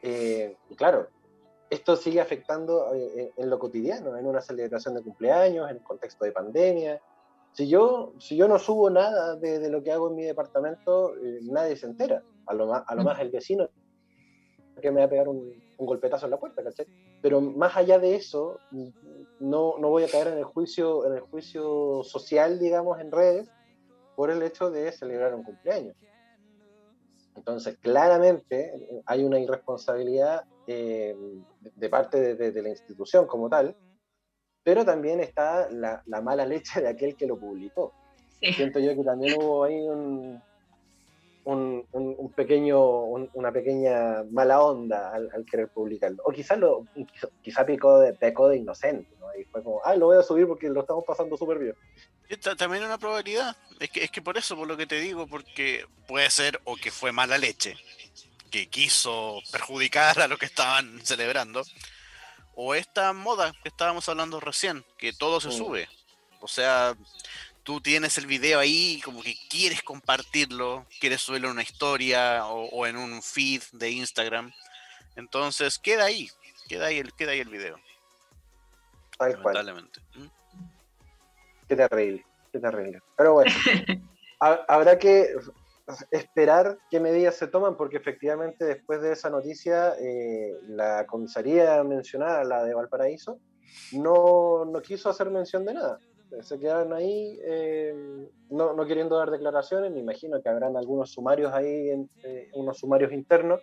Eh, y claro, esto sigue afectando eh, en lo cotidiano, en una celebración de cumpleaños, en el contexto de pandemia. Si yo, si yo no subo nada de, lo que hago en mi departamento, eh, nadie se entera. A lo, más, a lo más el vecino que me va a pegar un, un golpetazo en la puerta, ¿cachai? Pero más allá de eso, no, no voy a caer en el juicio, en el juicio social, digamos, en redes, por el hecho de celebrar un cumpleaños. Entonces, claramente hay una irresponsabilidad eh, de parte de, de, la institución como tal, pero también está la, la, mala leche de aquel que lo publicó. Siento yo que también hubo ahí un, un, un, pequeño, una pequeña mala onda al, querer publicarlo. O quizás lo, quizá picó de, pecó de inocente, ¿no? Y fue como, ah, lo voy a subir porque lo estamos pasando súper bien. También una probabilidad. Es que, es que por eso, por lo que te digo, porque puede ser o que fue mala leche, que quiso perjudicar a lo que estaban celebrando, o esta moda que estábamos hablando recién, que todo se sube. O sea, tú tienes el video ahí, como que quieres compartirlo, quieres subirlo en una historia o, en un feed de Instagram. Entonces queda ahí, queda ahí el, queda ahí el video. Lamentablemente. ¿Mm? Qué terrible, qué terrible. Pero bueno, <laughs> habrá que esperar qué medidas se toman, porque efectivamente después de esa noticia, eh, la comisaría mencionada, la de Valparaíso, no, no quiso hacer mención de nada se quedaron ahí eh, no, no, queriendo dar declaraciones, me imagino que habrán algunos sumarios ahí, eh, unos sumarios internos,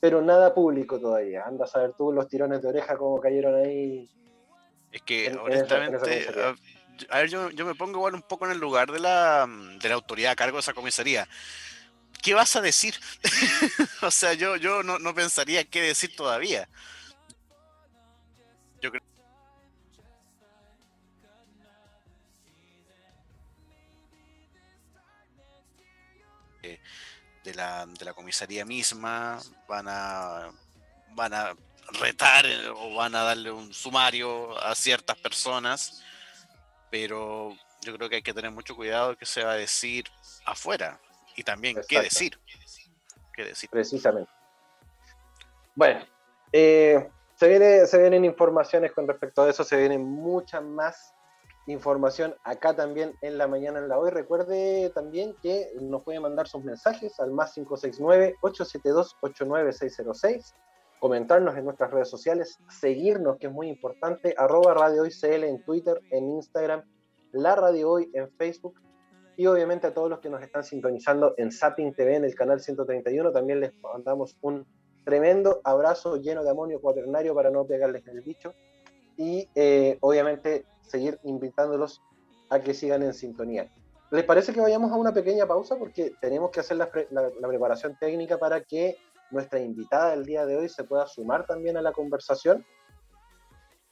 pero nada público todavía. Anda a saber tú los tirones de oreja cómo cayeron ahí. Es que honestamente, a ver, yo, yo, me pongo igual un poco en el lugar de la, de la autoridad a cargo de esa comisaría. ¿Qué vas a decir? <laughs> o sea, yo, yo no, no pensaría qué decir todavía. Yo creo de la, de la comisaría misma, van a, van a retar eh, o van a darle un sumario a ciertas personas, pero yo creo que hay que tener mucho cuidado de qué se va a decir afuera y también qué decir. qué decir. Precisamente. Bueno, eh, se, viene, se vienen informaciones con respecto a eso, se vienen muchas más información acá también en la mañana en la hoy. Recuerde también que nos puede mandar sus mensajes al más 569-872-89606, comentarnos en nuestras redes sociales, seguirnos, que es muy importante, arroba Radio Hoy CL en Twitter, en Instagram, la Radio Hoy en Facebook y obviamente a todos los que nos están sintonizando en Zapping TV en el canal 131 también les mandamos un tremendo abrazo lleno de amonio cuaternario para no pegarles el bicho y eh, obviamente seguir invitándolos a que sigan en sintonía. ¿Les parece que vayamos a una pequeña pausa? Porque tenemos que hacer la, preparación técnica para que nuestra invitada del día de hoy se pueda sumar también a la conversación.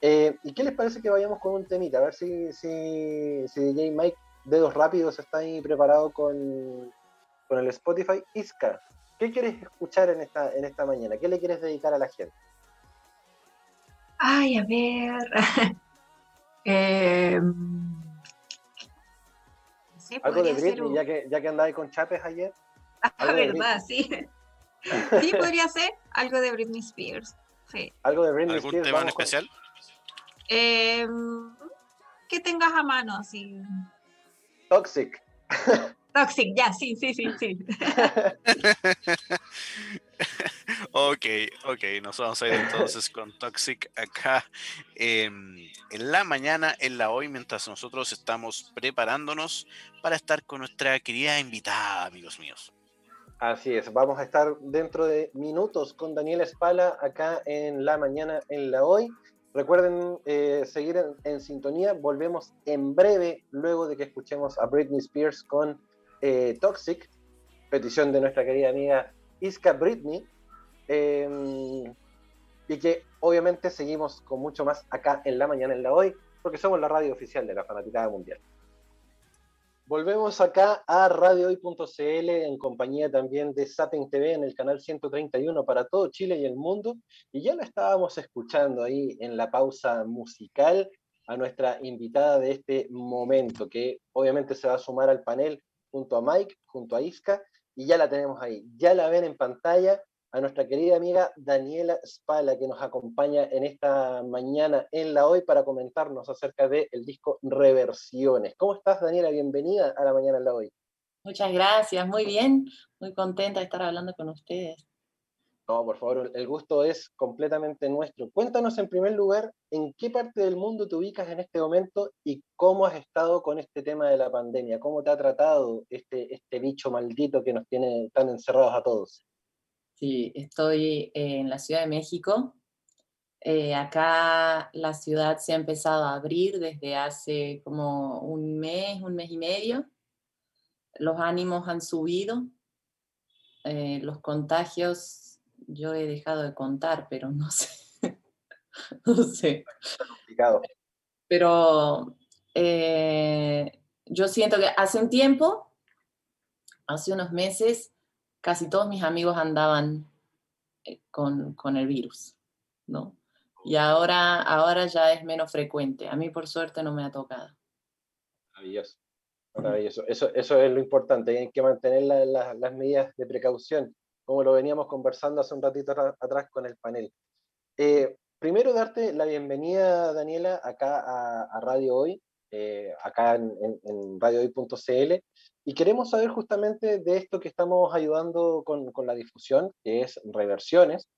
Eh, ¿Y qué les parece que vayamos con un temita? A ver si, si, si DJ Mike, dedos rápidos, está ahí preparado con, con el Spotify. Iska, ¿qué quieres escuchar en esta, en esta mañana? ¿Qué le quieres dedicar a la gente? Ay, a ver. <laughs> Eh. Algo de Britney, un- ya que, ya que andabas con chapes ayer. Ah, verdad, sí. Sí, podría ser algo de Britney Spears. Sí. Algo de Britney ¿Algún Spears, tema en especial? Em, que tengas a mano, así. Toxic. Toxic, ya, sí, sí, sí, sí. <laughs> Ok, ok, nos vamos a ir entonces con Toxic acá em, en la mañana, en la hoy, mientras nosotros estamos preparándonos para estar con nuestra querida invitada, amigos míos. Así es, vamos a estar dentro de minutos con Daniela Espala acá en la mañana, en la hoy. Recuerden eh, seguir en, sintonía, volvemos en breve luego de que escuchemos a Britney Spears con eh, Toxic, petición de nuestra querida amiga Iska Britney. eh, y que obviamente seguimos con mucho más acá en la mañana, en la hoy, porque somos la radio oficial de la Fanaticada Mundial. Volvemos acá a radiohoy.cl en compañía también de Satin TV en el canal 131 para todo Chile y el mundo. Y ya lo estábamos escuchando ahí en la pausa musical a nuestra invitada de este momento, que obviamente se va a sumar al panel junto a Mike, junto a Iska, y ya la tenemos ahí. Ya la ven en pantalla a nuestra querida amiga Daniela Spala, que nos acompaña en esta mañana en la hoy para comentarnos acerca del disco Reversiones. ¿Cómo estás, Daniela? Bienvenida a la mañana en la hoy. Muchas gracias, muy bien, muy contenta de estar hablando con ustedes. No, por favor, el gusto es completamente nuestro. Cuéntanos en primer lugar en qué parte del mundo te ubicas en este momento y cómo has estado con este tema de la pandemia, cómo te ha tratado este, este bicho maldito que nos tiene tan encerrados a todos. Sí, estoy en la Ciudad de México. Eh, acá la ciudad se ha empezado a abrir desde hace como un mes, un mes y medio. Los ánimos han subido. Eh, los contagios, yo he dejado de contar, pero no <laughs> sé. no sé. Complicado. Pero eh, yo siento que hace un tiempo, hace unos meses, casi todos mis amigos andaban eh, con, con el virus, ¿no? Y ahora, ahora ya es menos frecuente. A mí, por suerte, no me ha tocado. Maravilloso. Maravilloso. Eso, eso es lo importante. Hay que mantener la- la- las medidas de precaución, como lo veníamos conversando hace un ratito atrás con el panel. Eh, primero, darte la bienvenida, Daniela, acá a Radio Hoy, eh, acá en, en, en radiohoy.cl. Y queremos saber justamente de esto que estamos ayudando con, con la difusión, que es reversiones.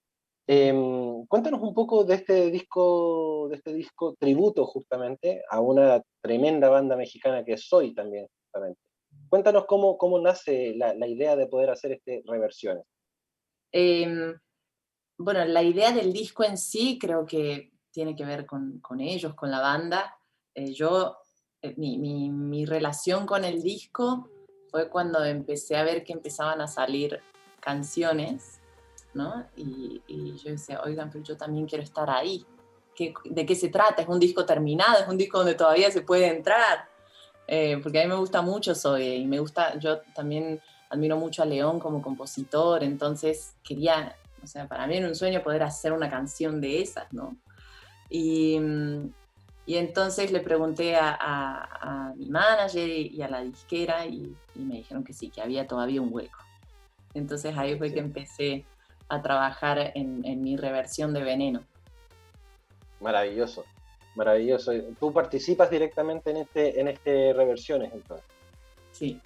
Em, cuéntanos un poco de este disco, de este disco tributo justamente a una tremenda banda mexicana que soy también, justamente. Cuéntanos cómo, cómo nace la, la idea de poder hacer este reversiones. Em, bueno, la idea del disco en sí creo que tiene que ver con, con ellos, con la banda. Eh, yo, eh, mi, mi- mi relación con el disco fue cuando empecé a ver que empezaban a salir canciones, ¿no? Y, y yo decía, oigan, pero yo también quiero estar ahí. ¿Qué- ¿De qué se trata? ¿Es un disco terminado? ¿Es un disco donde todavía se puede entrar? Eh, porque a mí me gusta mucho Zoe y me gusta, yo también admiro mucho a León como compositor, entonces quería, o sea, para mí era un sueño poder hacer una canción de esas, ¿no? Y, mm, y entonces le pregunté a, a- a mi manager y, a la disquera y, y me dijeron que sí, que había todavía un hueco. Entonces ahí fue Sí. que empecé a trabajar en, en mi reversión de Veneno. Maravilloso, maravilloso. Tú participas directamente en este, en este reversiones, entonces. Sí,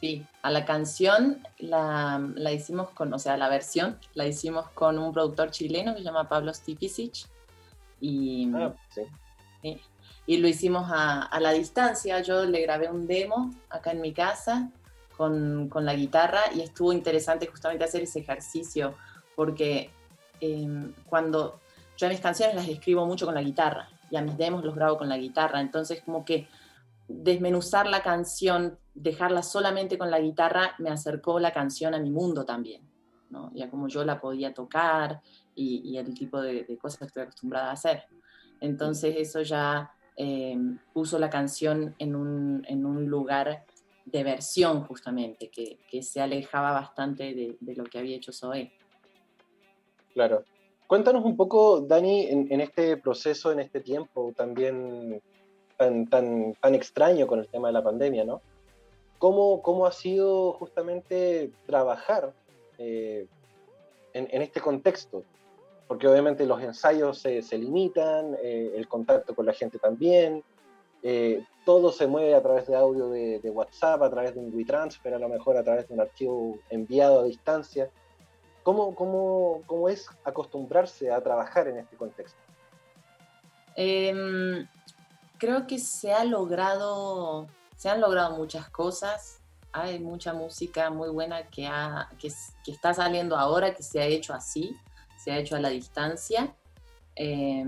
sí. A la canción la, la hicimos con, o sea, la versión la hicimos con un productor chileno que se llama Pablo Stipicic y, Ah, sí. Sí, y lo hicimos a, a la distancia. Yo le grabé un demo acá en mi casa con, con la guitarra y estuvo interesante justamente hacer ese ejercicio porque em, cuando yo a mis canciones las escribo mucho con la guitarra y a mis demos los grabo con la guitarra, entonces como que desmenuzar la canción, dejarla solamente con la guitarra, me acercó la canción a mi mundo también, ¿no? Ya como yo la podía tocar y, y el tipo de, de cosas que estoy acostumbrada a hacer. Entonces eso ya eh, puso la canción en un, en un lugar de versión justamente, que, que se alejaba bastante de, de lo que había hecho Zoe. Claro. Cuéntanos un poco, Dani, en, este proceso, en este tiempo también tan, tan, tan extraño con el tema de la pandemia, ¿no? ¿cómo, ¿cómo, ha sido justamente trabajar en, en, este contexto? Porque obviamente los ensayos se, se limitan, el contacto con la gente también, eh, todo se mueve a través de audio de, WhatsApp, a través de un WeTransfer, a lo mejor a través de un archivo enviado a distancia. ¿Cómo, cómo, cómo es acostumbrarse a trabajar en este contexto? Em, creo que se ha logrado, se han logrado muchas cosas. Hay mucha música muy buena que, ha, que, que está saliendo ahora, que se ha hecho así, se ha hecho a la distancia. Eh,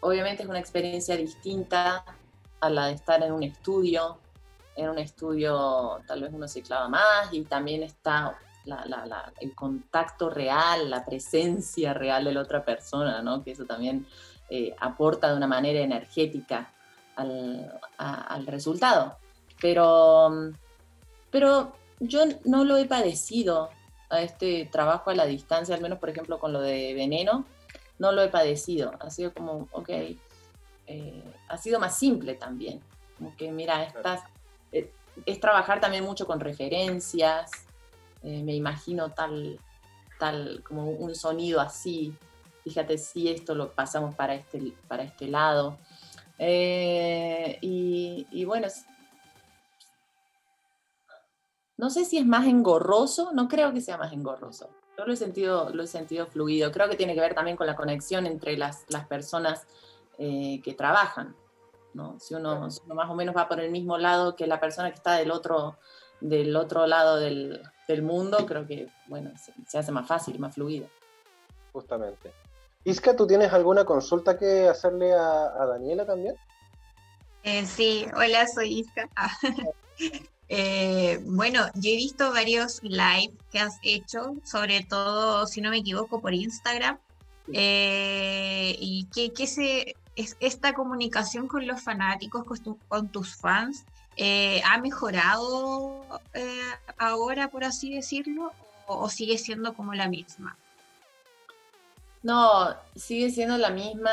obviamente es una experiencia distinta a la de estar en un estudio. En un estudio tal vez uno se clava más y también está el contacto real, la presencia real de la otra persona, ¿no? que eso también eh, aporta de una manera energética al, resultado. Pero, pero yo no lo he padecido a este trabajo a la distancia, al menos por ejemplo con lo de veneno, no lo he padecido. Ha sido como, ok, eh, ha sido más simple también. Como que, mira, estás, eh, es trabajar también mucho con referencias. Eh, me imagino tal, tal, como un sonido así. Fíjate si esto lo pasamos para este, para este lado. y, y bueno, no sé si es más engorroso, no creo que sea más engorroso. Yo lo he sentido, lo he sentido fluido. Creo que tiene que ver también con la conexión entre las, las personas eh, que trabajan. ¿no? Si, uno, más o menos va por el mismo lado que la persona que está del otro, del otro lado del, del mundo, creo que bueno, se, hace más fácil, más fluido. Justamente. Isca, ¿tú tienes alguna consulta que hacerle a, a Daniela también? Eh, sí, hola, soy Isca. <laughs> Eh, bueno, yo he visto varios live que has hecho, sobre todo, si no me equivoco, por Instagram. Eh, y que, que se, es, esta comunicación con los fanáticos, con, tus fans, eh, ¿ha mejorado ahora, por así decirlo, o, sigue siendo como la misma? No, sigue siendo la misma.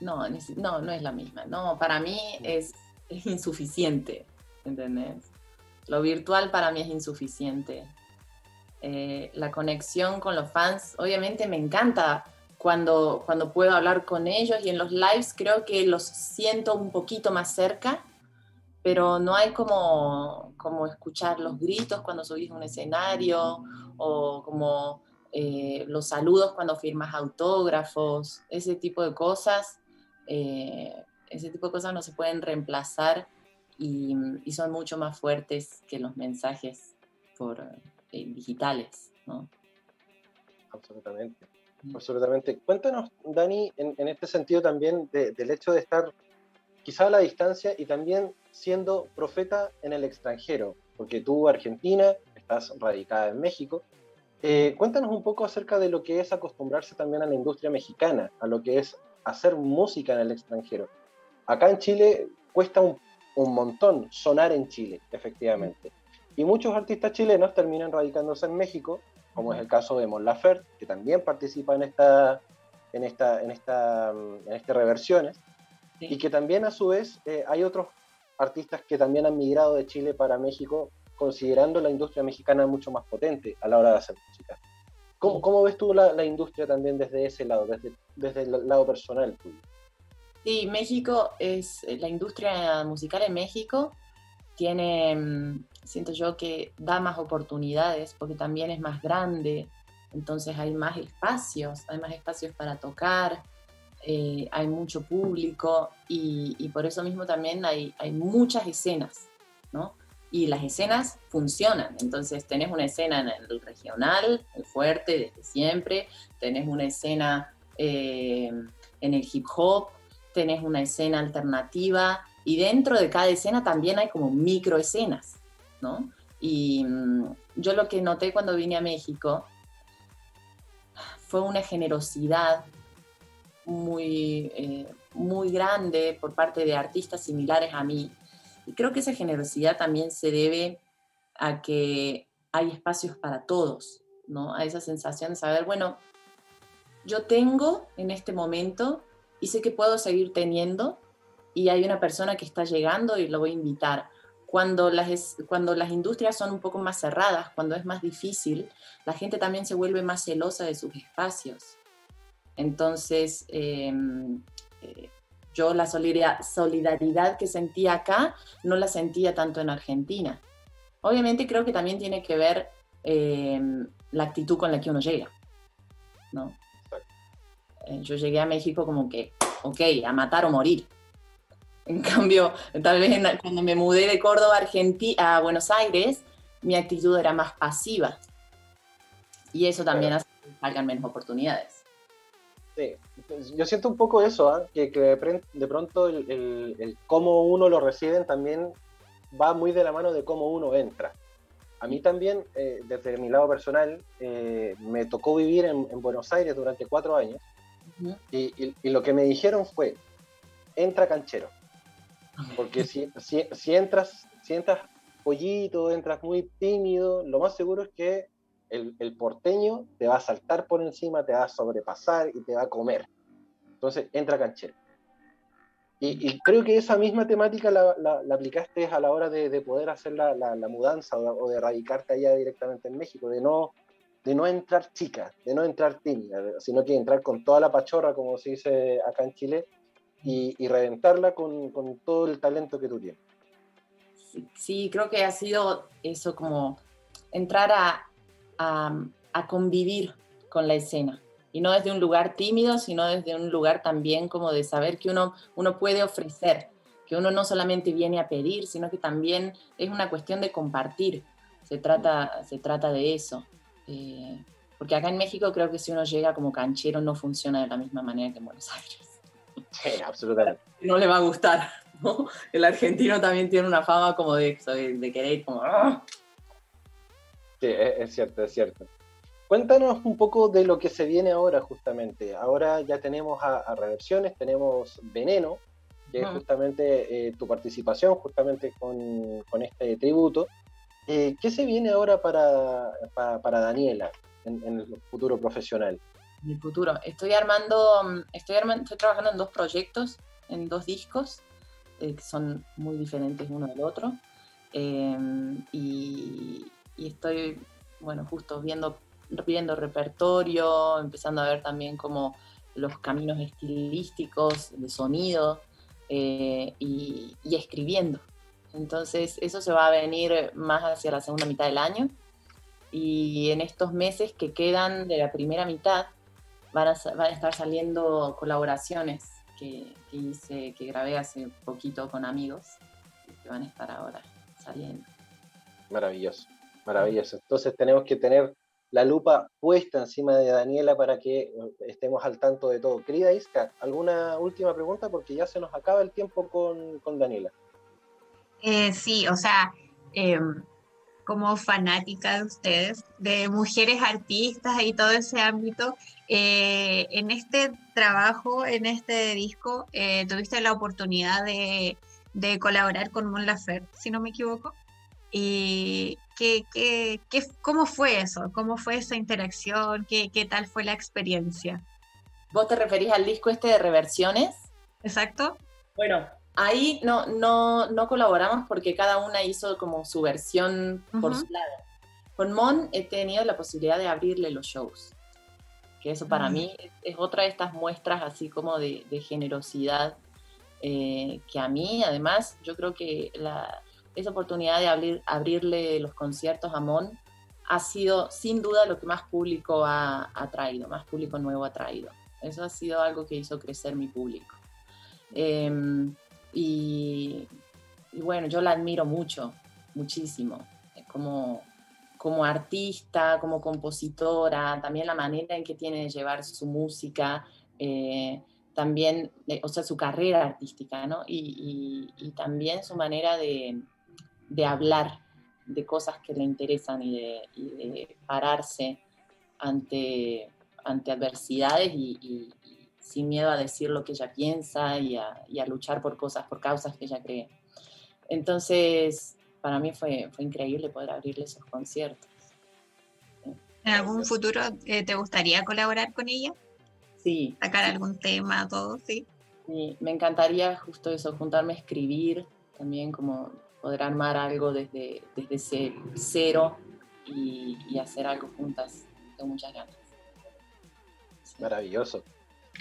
no, no, no es la misma. No, para mí es es insuficiente, ¿entendés? Lo virtual para mí es insuficiente. Eh, la conexión con los fans, obviamente me encanta cuando, cuando puedo hablar con ellos y en los lives creo que los siento un poquito más cerca, pero no hay como, como escuchar los gritos cuando subís a un escenario o como eh, los saludos cuando firmas autógrafos, ese tipo de cosas. Eh, ese tipo de cosas no se pueden reemplazar y, son mucho más fuertes que los mensajes por, eh, digitales, ¿no? Absolutamente, absolutamente. Cuéntanos, Dani, en, este sentido también del hecho de estar quizá a la distancia y también siendo profeta en el extranjero, porque tú, Argentina, estás radicada en México. Eh, cuéntanos un poco acerca de lo que es acostumbrarse también a la industria mexicana, a lo que es hacer música en el extranjero acá en Chile cuesta un, montón sonar en Chile, efectivamente. Y muchos artistas chilenos terminan radicándose en México, como es el caso de Mon Laferte, que también participa en esta, en esta, en esta, mm, en este reversiones, y que también a su vez eh, hay otros artistas que también han migrado de Chile para México, considerando la industria mexicana mucho más potente a la hora de hacer música. ¿Cómo, cómo ves tú la, la, industria también desde ese lado, desde, desde el lado personal tuyo? Sí, México es eh, la industria musical en México tiene, mm, siento yo que da más oportunidades porque también es más grande, entonces hay más espacios, hay más espacios para tocar, eh, hay mucho público y, por eso mismo también hay, hay muchas escenas, ¿no? Y las escenas funcionan, entonces tenés una escena en el regional, muy fuerte desde siempre, tenés una escena eh, en el hip hop, tenés una escena alternativa y dentro de cada escena también hay como microescenas, ¿no? Y mm, yo lo que noté cuando vine a México fue una generosidad muy, eh, muy grande por parte de artistas similares a mí. Y creo que esa generosidad también se debe a que hay espacios para todos, ¿no? A esa sensación de saber, bueno, yo tengo en este momento y sé que puedo seguir teniendo y hay una persona que está llegando y lo voy a invitar. Cuando las, cuando las industrias son un poco más cerradas, cuando es más difícil, la gente también se vuelve más celosa de sus espacios. Entonces, em, eh, yo la solidaridad que sentía acá no la sentía tanto en Argentina. Obviamente creo que también tiene que ver em, la actitud con la que uno llega. ¿no? Eh, yo llegué a México como que, ok, a matar o morir. En <laughs> cambio, tal vez cuando me mudé de Córdoba a Buenos Aires, mi actitud era más pasiva. Y eso también hace que salgan menos oportunidades. Sí, pues, yo siento un poco eso, ¿ah? que, de pronto el, cómo uno lo reciben también va muy de la mano de cómo uno entra. A mí también, eh, desde mi lado personal, eh, me tocó vivir en, Buenos Aires durante cuatro años y, lo que me dijeron fue, entra canchero. Porque si, si, entras, si entras pollito, entras muy tímido, lo más seguro es que el, porteño te va a saltar por encima, te va a sobrepasar y te va a comer. Entonces, entra canchero. Y, creo que esa misma temática la, aplicaste a la hora de, poder hacer la, mudanza o, de radicarte allá directamente en México, de no, de no entrar chica, de no entrar tímida, sino que entrar con toda la pachorra, como se dice acá en Chile, y, reventarla con, con, todo el talento que tú tienes. Sí, creo que ha sido eso como entrar a, a, convivir con la escena. Y no desde un lugar tímido, sino desde un lugar también como de saber que uno, uno puede ofrecer, que uno no solamente viene a pedir, sino que también es una cuestión de compartir. Se trata, se trata de eso. Eh, porque acá en México creo que si uno llega como canchero no funciona de la misma manera que en Buenos Aires. Sí, absolutamente. <laughs> No le va a gustar. El argentino también tiene una fama como de, de, querer como... ¡ah! Sí, es, cierto, es cierto. Cuéntanos un poco de lo que se viene ahora justamente. Ahora ya tenemos a, Reversiones, tenemos Veneno, que es justamente eh, tu participación justamente con, este tributo. Eh, ¿Qué se viene ahora para, para, Daniela en, el futuro profesional? En el futuro. Estoy armando, estoy armando, estoy trabajando en dos proyectos, en dos discos, eh, que son muy diferentes uno del otro. y, y estoy, bueno, justo viendo, viendo repertorio, empezando a ver también como los caminos estilísticos, de sonido eh, y, escribiendo. Entonces eso se va a venir más hacia la segunda mitad del año y en estos meses que quedan de la primera mitad van a, van a estar saliendo colaboraciones que, que, hice, que grabé hace poquito con amigos que van a estar ahora saliendo. Maravilloso. Maravilloso. Entonces tenemos que tener la lupa puesta encima de Daniela para que eh, estemos al tanto de todo. Querida Isca, ¿alguna última pregunta? Porque ya se nos acaba el tiempo con, Daniela. Eh, sí, o sea, em, como fanática de ustedes, de mujeres artistas y todo ese ámbito, eh, en este trabajo, en este disco, tuviste la oportunidad de, de colaborar con Mon Laferte, si no me equivoco. ¿Y qué, qué, qué, cómo fue eso? ¿Cómo fue esa interacción? ¿Qué, ¿Qué tal fue la experiencia? ¿Vos te referís al disco este de reversiones? Exacto. Bueno, ahí no, no, no colaboramos porque cada una hizo como su versión por su lado. Con Mon he tenido la posibilidad de abrirle los shows, que eso para mm. mí es otra de estas muestras así como de, de generosidad, eh, que a mí además yo creo que la, esa oportunidad de abrir, abrirle los conciertos a Mon ha sido sin duda lo que más público ha, traído, más público nuevo ha traído. Eso ha sido algo que hizo crecer mi público. Em, y, bueno, yo la admiro mucho, muchísimo, como, como artista, como compositora, también la manera en que tiene de llevar su música. Eh, también, eh, o sea, su carrera artística, ¿no? y, también su manera de, de hablar de cosas que le interesan y de, pararse ante, ante adversidades y, sin miedo a decir lo que ella piensa y a, luchar por cosas, por causas que ella cree. Entonces, para mí fue, fue increíble poder abrirle esos conciertos. ¿En algún futuro eh, te gustaría colaborar con ella? Sí. ¿Sacar algún tema, todo? Sí. Sí, me encantaría justo eso, juntarme a escribir, también como poder armar algo desde, desde cero y, hacer algo juntas. Tengo muchas ganas. Maravilloso.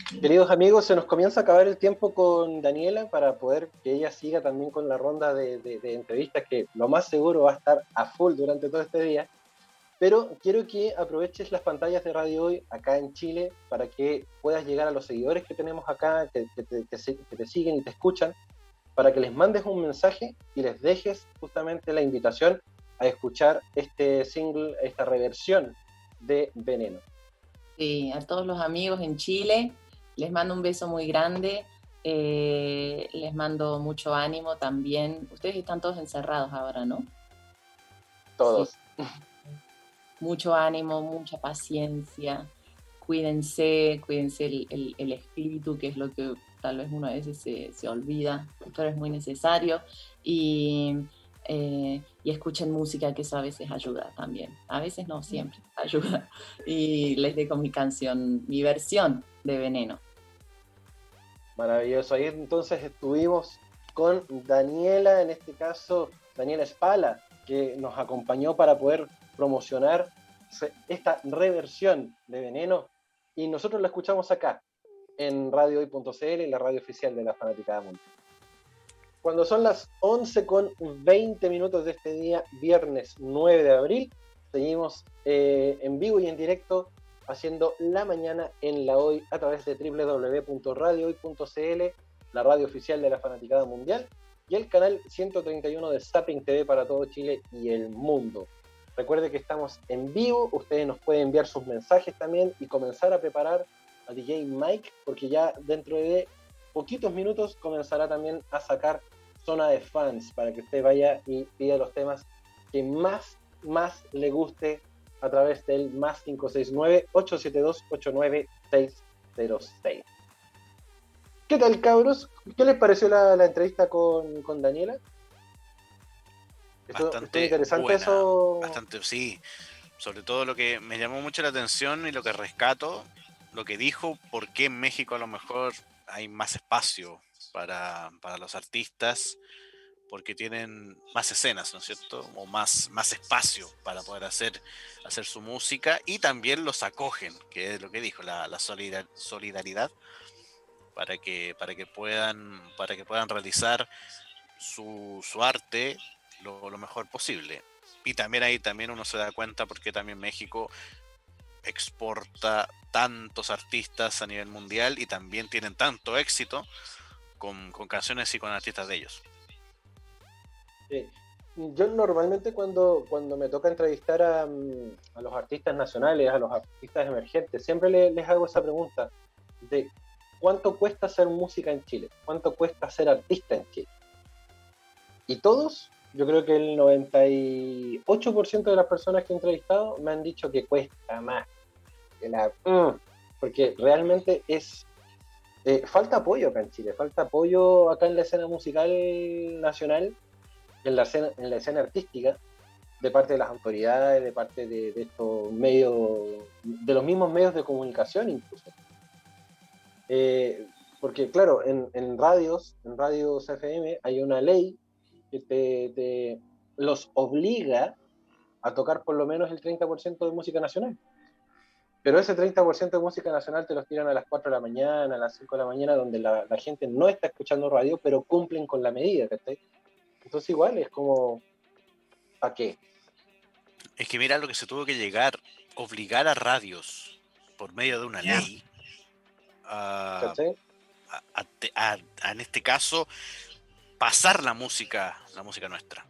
Queridos amigos, se nos comienza a acabar el tiempo con Daniela para poder que ella siga también con la ronda de, de entrevistas que lo más seguro va a estar a full durante todo este día. Pero quiero que aproveches las pantallas de Radio Hoy acá en Chile para que puedas llegar a los seguidores que tenemos acá, que, te, siguen y te escuchan, para que les mandes un mensaje y les dejes justamente la invitación a escuchar este single, esta reversión de Veneno. Sí, a todos los amigos en Chile, les mando un beso muy grande, eh, les mando mucho ánimo también. Ustedes están todos encerrados ahora, ¿no? Todos mucho ánimo, mucha paciencia, cuídense, cuídense el, espíritu, que es lo que tal vez uno a veces se, olvida, pero es muy necesario, y, eh, y, escuchen música, que eso a veces ayuda también, a veces no siempre <laughs> ayuda, y les dejo mi canción, mi versión de Veneno. Maravilloso, ahí entonces estuvimos con Daniela, en este caso Daniela Espala, que nos acompañó para poder promocionar esta reversión de Veneno. Y nosotros la escuchamos acá en radiohoy.cl, la radio oficial de la Fanaticada Mundial. Cuando son las 11 con 20 minutos de este día, viernes 9 de abril, seguimos eh, en vivo y en directo haciendo la mañana en la hoy a través de www.radiohoy.cl, la radio oficial de la Fanaticada Mundial, y el canal 131 de Zapping TV para todo Chile y el mundo. Recuerde que estamos en vivo, ustedes nos pueden enviar sus mensajes también y comenzar a preparar a DJ Mike, porque ya dentro de poquitos minutos comenzará también a sacar zona de fans para que usted vaya y pida los temas que más, más le guste a través del más 569-872-89606. ¿Qué tal, cabros? ¿Qué les pareció la, entrevista con, con Daniela? bastante interesante eso. Bastante, sí. Sobre todo lo que me llamó mucho la atención y lo que rescato, lo que dijo, por qué en México a lo mejor hay más espacio para, los artistas, porque tienen más escenas, ¿no es cierto? O más, más espacio para poder hacer, hacer su música y también los acogen, que es lo que dijo, la, la solidaridad para que, para que puedan, para que puedan realizar su, su arte lo, mejor posible. Y también ahí también uno se da cuenta porque también México exporta tantos artistas a nivel mundial y también tienen tanto éxito con, canciones y con artistas de ellos. Yo normalmente cuando, cuando me toca entrevistar a, mm, a los artistas nacionales, a los artistas emergentes, siempre les, les hago esa pregunta de cuánto cuesta hacer música en Chile, cuánto cuesta ser artista en Chile. Y todos yo creo que el 98% de las personas que he entrevistado me han dicho que cuesta más. Mm, porque realmente es... Eh, falta apoyo acá en Chile, falta apoyo acá en la escena musical nacional, en la escena, en la escena artística, de parte de las autoridades, de parte de, estos medios, de los mismos medios de comunicación incluso. Eh, porque claro, en, radios, en radios FM hay una ley que te, los obliga a tocar por lo menos el 30% de música nacional. Pero ese 30% de música nacional te los tiran a las 4 de la mañana, a las 5 de la mañana, donde la, gente no está escuchando radio, pero cumplen con la medida, Entonces igual es como, ¿a qué? Es que mira lo que se tuvo que llegar, obligar a radios por medio de una ley a, en este caso, pasar la música, la música nuestra.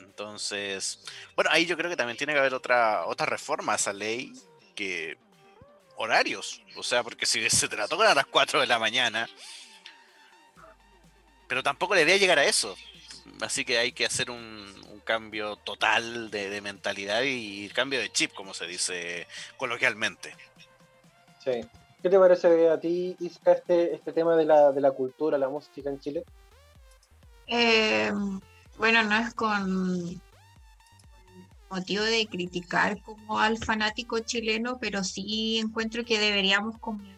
Entonces, bueno, ahí yo creo que también tiene que haber otra, otra reforma a esa ley que horarios, o sea, porque si se te la tocan a las 4 de la mañana, pero tampoco le idea llegar a eso. Así que hay que hacer un, cambio total de, mentalidad y cambio de chip, como se dice coloquialmente. Sí. ¿Qué te parece a ti, Isca, este, este tema de la, de la cultura, la música en Chile? Eh, bueno, no es con motivo de criticar como al fanático chileno, pero sí encuentro que deberíamos como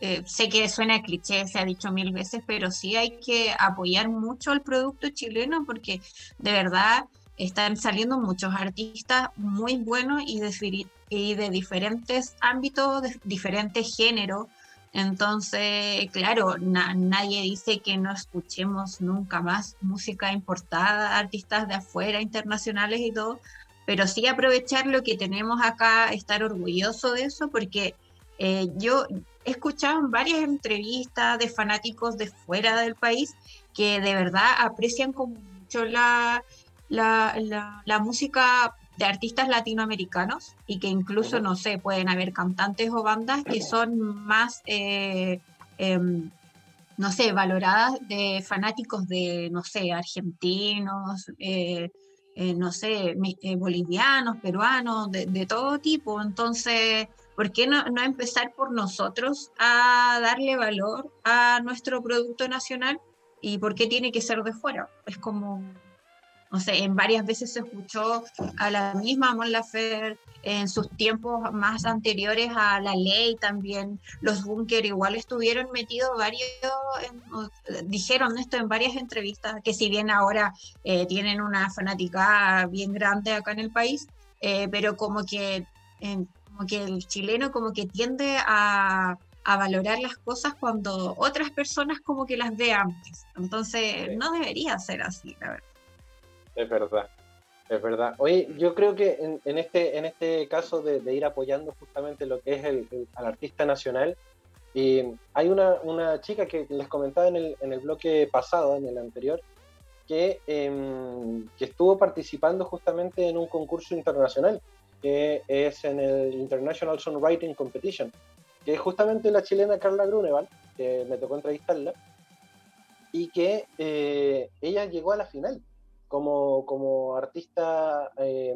eh, sé que suena cliché, se ha dicho mil veces, pero sí hay que apoyar mucho el producto chileno porque de verdad están saliendo muchos artistas muy buenos y de, y de diferentes ámbitos, de diferentes géneros. Entonces, claro, nadie dice que no escuchemos nunca más música importada, artistas de afuera, internacionales y todo, pero sí aprovechar lo que tenemos acá, estar orgulloso de eso, porque eh, yo he escuchado varias entrevistas de fanáticos de fuera del país que de verdad aprecian como mucho la, la, música de artistas latinoamericanos y que incluso, no sé, pueden haber cantantes o bandas que son más, eh, em, no sé, valoradas de fanáticos de, no sé, argentinos, eh, eh, no sé, bolivianos, peruanos, de, de, todo tipo. Entonces, ¿por qué no, no empezar por nosotros a darle valor a nuestro producto nacional? ¿Y por qué tiene que ser de fuera? Es como no sé, en varias veces se escuchó a la misma Mon Lafer en sus tiempos más anteriores a la ley también, los Bunker igual estuvieron metidos varios, dijeron esto en varias entrevistas, que si bien ahora eh, tienen una fanática bien grande acá en el país, eh, pero como que, como que el chileno como que tiende a, a valorar las cosas cuando otras personas como que las ve antes. Entonces, no debería ser así, la verdad. Es verdad, es verdad. Oye, yo creo que en, este, en este caso de, ir apoyando justamente lo que es el, al artista nacional, y hay una, una, chica que les comentaba en el, en el bloque pasado, en el anterior, que, em, que estuvo participando justamente en un concurso internacional, que es en el International Songwriting Competition, que es justamente la chilena Carla Gruneval, que me tocó entrevistarla, y que eh, ella llegó a la final como, como artista, eh,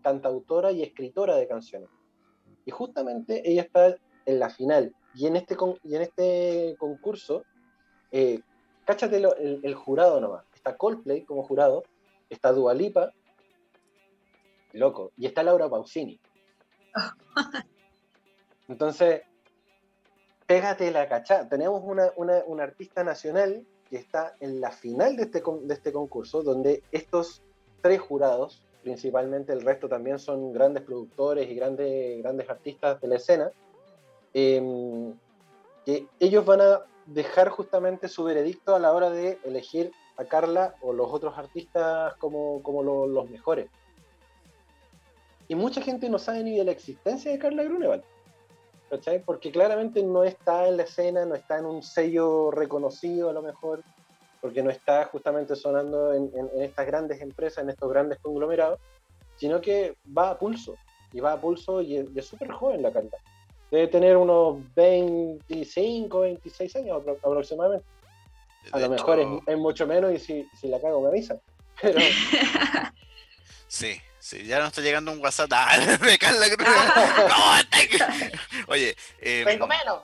cantautora y escritora de canciones. Y justamente ella está en la final. Y en este, y en este concurso, eh, cáchate el, jurado nomás. Está Coldplay como jurado, está Dualipa, loco, y está Laura Pausini. <laughs> Entonces, pégate la cachada. Tenemos una, una, una artista nacional que está en la final de este, de este concurso, donde estos tres jurados, principalmente el resto también son grandes productores y grandes, grandes artistas de la escena, em, que ellos van a dejar justamente su veredicto a la hora de elegir a Carla o los otros artistas como, como los mejores. Y mucha gente no sabe ni de la existencia de Carla Grunewald. Porque claramente no está en la escena, no está en un sello reconocido a lo mejor, porque no está justamente sonando en, estas grandes empresas, en estos grandes conglomerados, sino que va a pulso, y va a pulso y es súper joven la canta. Debe tener unos 25, 26 años aproximadamente. A lo mejor es, mucho menos y si, si la cago me avisan. Pero... <laughs> sí, Sí, ya no está llegando un WhatsApp. <laughs> Ah, me cae la <laughs> cruz. no, Oye, eh, tengo menos.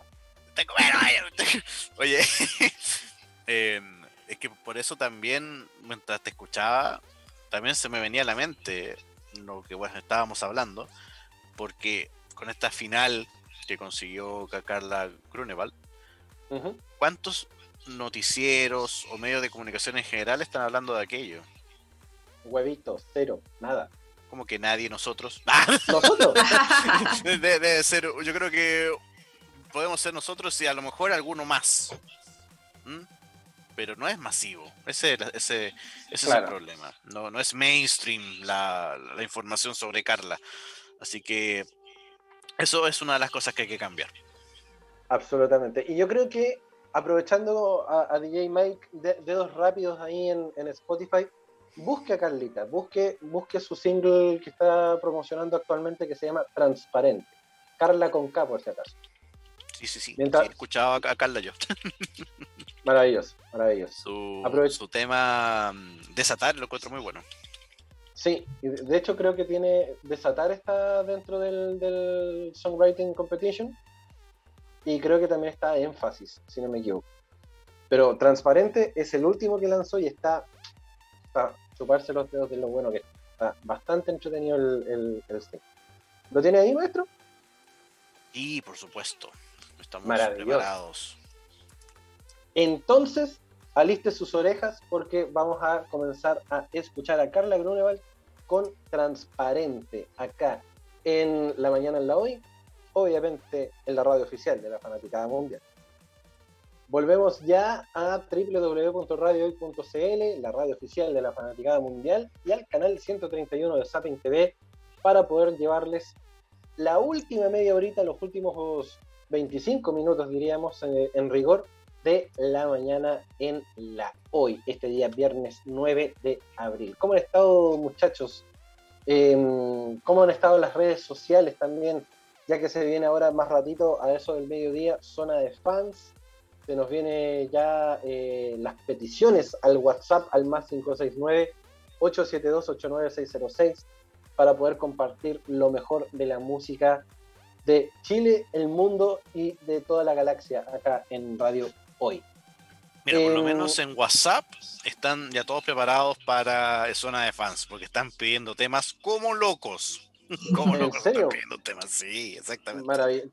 Tengo menos. <laughs> Oye, <laughs> em, es que por eso también, mientras te escuchaba, también se me venía a la mente lo que bueno, estábamos hablando, porque con esta final que consiguió Carla Grunewald, ¿cuántos noticieros o medios de comunicación en general están hablando de aquello? Huevitos, cero, nada como que nadie, nosotros. <laughs> ¿Nosotros? debe, ser, yo creo que podemos ser nosotros y a lo mejor alguno más. ¿Mm? Pero no es masivo. Ese, ese, ese es el problema. No, no es mainstream la, la, información sobre Carla. Así que eso es una de las cosas que hay que cambiar. Absolutamente. Y yo creo que aprovechando a, DJ Mike, dedos rápidos ahí en, en Spotify, busque a Carlita, busque, busque su single que está promocionando actualmente que se llama Transparente. Carla con K, por si acaso. Sí, sí, sí. Mientras... escuchaba a Carla yo. <laughs> maravilloso, maravilloso. Su, su tema mm, Desatar lo encuentro muy bueno. Sí, de hecho creo que tiene Desatar está dentro del, del Songwriting Competition y creo que también está Énfasis, si no me equivoco. Pero Transparente es el último que lanzó y está chuparse los dedos de lo bueno que está. bastante entretenido el, el, ¿Lo tiene ahí, maestro? Y por supuesto. Estamos preparados. Entonces, aliste sus orejas porque vamos a comenzar a escuchar a Carla Grunewald con Transparente acá en La Mañana en la Hoy, obviamente en la radio oficial de la Fanaticada Mundial. Volvemos ya a www.radiohoy.cl, la radio oficial de la Fanaticada Mundial, y al canal 131 de Zapping TV para poder llevarles la última media horita, los últimos 25 minutos, diríamos, en, en rigor, de la mañana en la hoy, este día viernes 9 de abril. ¿Cómo han estado muchachos? Eh, ¿Cómo han estado las redes sociales también? Ya que se viene ahora más ratito a eso del mediodía, zona de fans. Se nos viene ya eh, las peticiones al WhatsApp al más 569 872 89606 para poder compartir lo mejor de la música de Chile, el mundo y de toda la galaxia acá en Radio Hoy. Mira, por lo Eh, menos en WhatsApp están ya todos preparados para zona de fans, porque están pidiendo temas como locos. <laughs> Como ¿En locos serio? están pidiendo temas, sí, exactamente. Maravilla.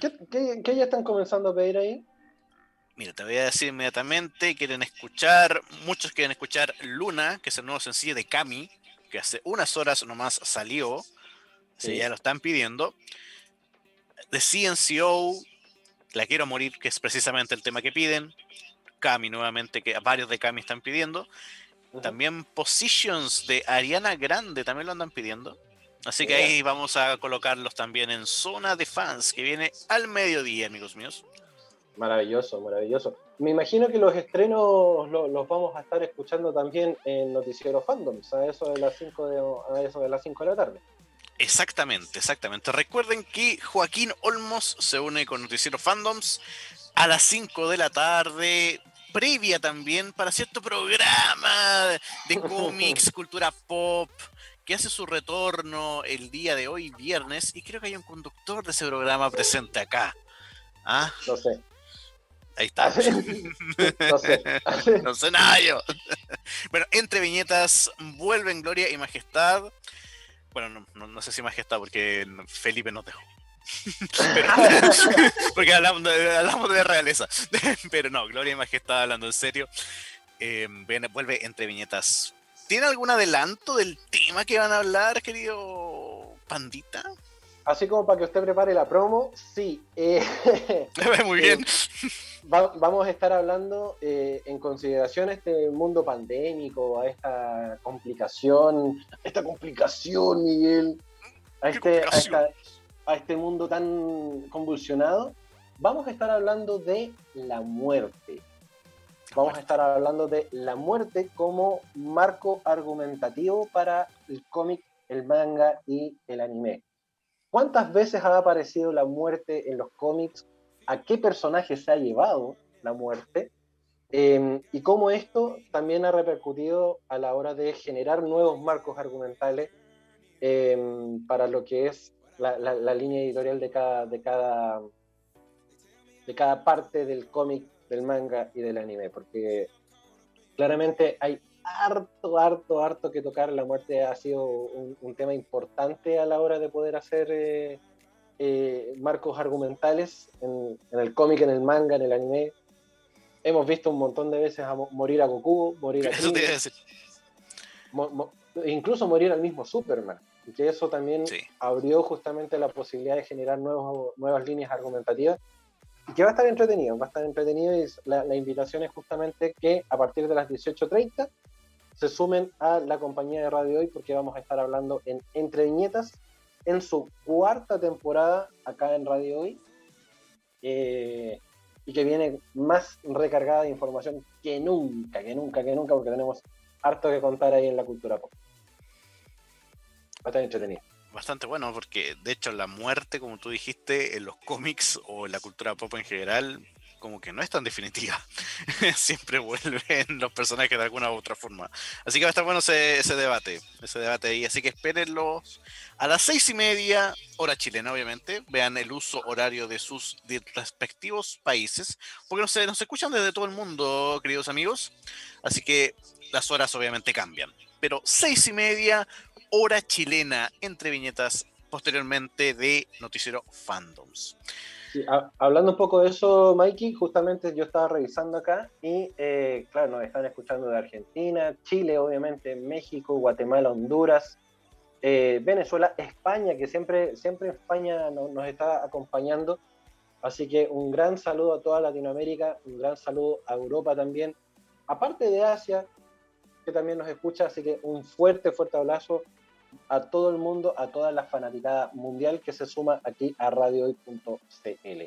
¿Qué, qué, qué ya están comenzando a pedir ahí? Mira, te voy a decir inmediatamente, quieren escuchar, muchos quieren escuchar Luna, que es el nuevo sencillo de Cami, que hace unas horas nomás salió, Sí. ya lo están pidiendo. De CNCO, La Quiero Morir, que es precisamente el tema que piden. Cami nuevamente, que varios de Cami están pidiendo. También Positions de Ariana Grande también lo andan pidiendo. Así que ahí vamos a colocarlos también en zona de fans, que viene al mediodía, amigos míos. Maravilloso, maravilloso. Me imagino que los estrenos lo- los vamos a estar escuchando también en Noticiero Fandoms, a eso de las 5 de, a eso de, las 5 de la tarde. Exactamente, exactamente. Recuerden que Joaquín Olmos se une con Noticiero Fandoms a las 5 de la tarde, previa también para cierto programa de <laughs> cómics, cultura pop, que hace su retorno el día de hoy, viernes, y creo que hay un conductor de ese programa presente acá. Ah, No sé. Ahí está. <laughs> no sé. no sé nada yo. bueno, entre viñetas vuelven Gloria y Majestad. Bueno, no, no- no sé si Majestad, porque Felipe nos dejó. <laughs> Pero- <laughs> porque hablamos de, hablamos de realeza. Pero no, Gloria y Majestad hablando en serio. eh, vuelve entre viñetas. ¿Tiene algún adelanto del tema que van a hablar, querido Pandita? Así como para que usted prepare la promo, sí. eh, <laughs> Muy bien. va- vamos a estar hablando eh, en consideración a este mundo pandémico, a esta complicación, a esta complicación, Miguel, a ¿Qué este, a, complicación? esta- a este mundo tan convulsionado, vamos a estar hablando de la muerte. Vamos a estar hablando de la muerte como marco argumentativo para el cómic, el manga y el anime. ¿Cuántas veces ha aparecido la muerte en los cómics? ¿A qué personaje se ha llevado la muerte? Eh, y cómo esto también ha repercutido a la hora de generar nuevos marcos argumentales eh, para lo que es la, la- la línea editorial de cada, de cada, de cada parte del cómic, del manga y del anime, porque claramente hay harto, harto, harto que tocar. La muerte ha sido un, un tema importante a la hora de poder hacer eh, eh, marcos argumentales en, en el cómic, en el manga, en el anime. Hemos visto un montón de veces a mo- morir a Goku, morir a <laughs> Eso te iba a decir. mo- mo- incluso morir al mismo Superman. Y que eso también Sí. abrió justamente la posibilidad de generar nuevos, nuevas líneas argumentativas. Y que va a estar entretenido, va a estar entretenido y la, la invitación es justamente que a partir de las 18.30 se sumen a la compañía de Radio Hoy porque vamos a estar hablando en Entre Viñetas en su cuarta temporada acá en Radio Hoy eh, y que viene más recargada de información que nunca, que nunca, que nunca porque tenemos harto que contar ahí en la cultura pop. Estar entretenido. bastante bueno porque de hecho la muerte, como tú dijiste, en los cómics o en la cultura pop en general, como que no es tan definitiva. <laughs> Siempre vuelven los personajes de alguna u otra forma. Así que va a estar bueno ese, ese debate, ese debate ahí. Así que espérenlo a las seis y media, hora chilena, obviamente. Vean el uso horario de sus respectivos países, porque no se, nos escuchan desde todo el mundo, queridos amigos. Así que las horas obviamente cambian. Pero seis y media, hora chilena entre viñetas posteriormente de Noticiero Fandoms. Hablando un poco de eso, Mikey, justamente yo estaba revisando acá y eh, claro, nos están escuchando de Argentina, Chile, obviamente, México, Guatemala, Honduras, eh, Venezuela, España, que siempre, siempre España nos está acompañando. Así que un gran saludo a toda Latinoamérica, un gran saludo a Europa también, aparte de Asia, que también nos escucha, así que un fuerte, fuerte abrazo a todo el mundo, a toda la fanaticada mundial que se suma aquí a radiohoy.cl.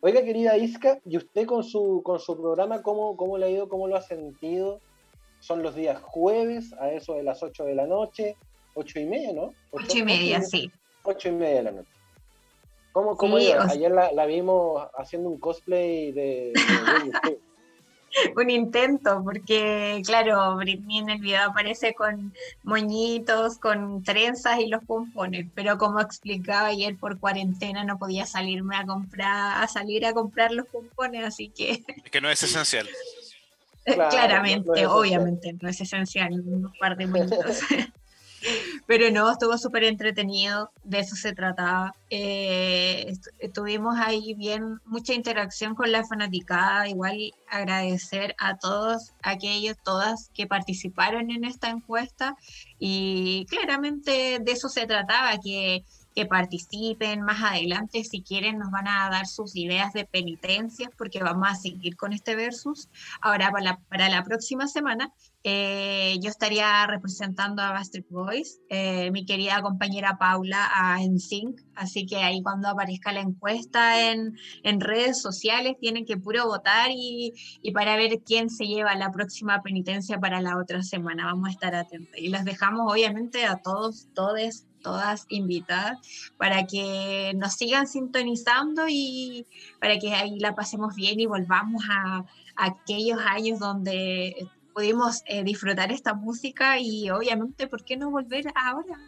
Oiga, querida Isca, ¿y usted con su, con su programa cómo, cómo le ha ido, cómo lo ha sentido? Son los días jueves, a eso de las 8 de la noche, 8 y media, ¿no? 8, y media, sí. 8 y media de la noche. ¿Cómo, cómo iba? Ayer la, la, vimos haciendo un cosplay de, de <laughs> un intento, porque claro, Britney en el video aparece con moñitos, con trenzas y los pompones, pero como explicaba ayer por cuarentena no podía salirme a comprar, a salir a comprar los pompones, así que... Es que no es esencial. <laughs> Claramente, obviamente, no es esencial, un par de minutos. <laughs> <laughs> Pero no, estuvo súper entretenido, de eso se trataba. Eh, tuvimos ahí bien mucha interacción con la fanaticada, igual agradecer a todos aquellos, todas que participaron en esta encuesta y claramente de eso se trataba, que que participen más adelante. Si quieren, nos van a dar sus ideas de penitencias porque vamos a seguir con este versus. Ahora, para la, para la próxima semana, eh, yo estaría representando a Bastard Boys, eh, mi querida compañera Paula a NSYNC, así que ahí cuando aparezca la encuesta en, en redes sociales tienen que puro votar y, y, para ver quién se lleva la próxima penitencia para la otra semana. Vamos a estar atentos y les dejamos obviamente a todos, todes todas invitadas para que nos sigan sintonizando y para que ahí la pasemos bien y volvamos a, aquellos años donde pudimos eh, disfrutar esta música y obviamente, ¿por qué no volver ahora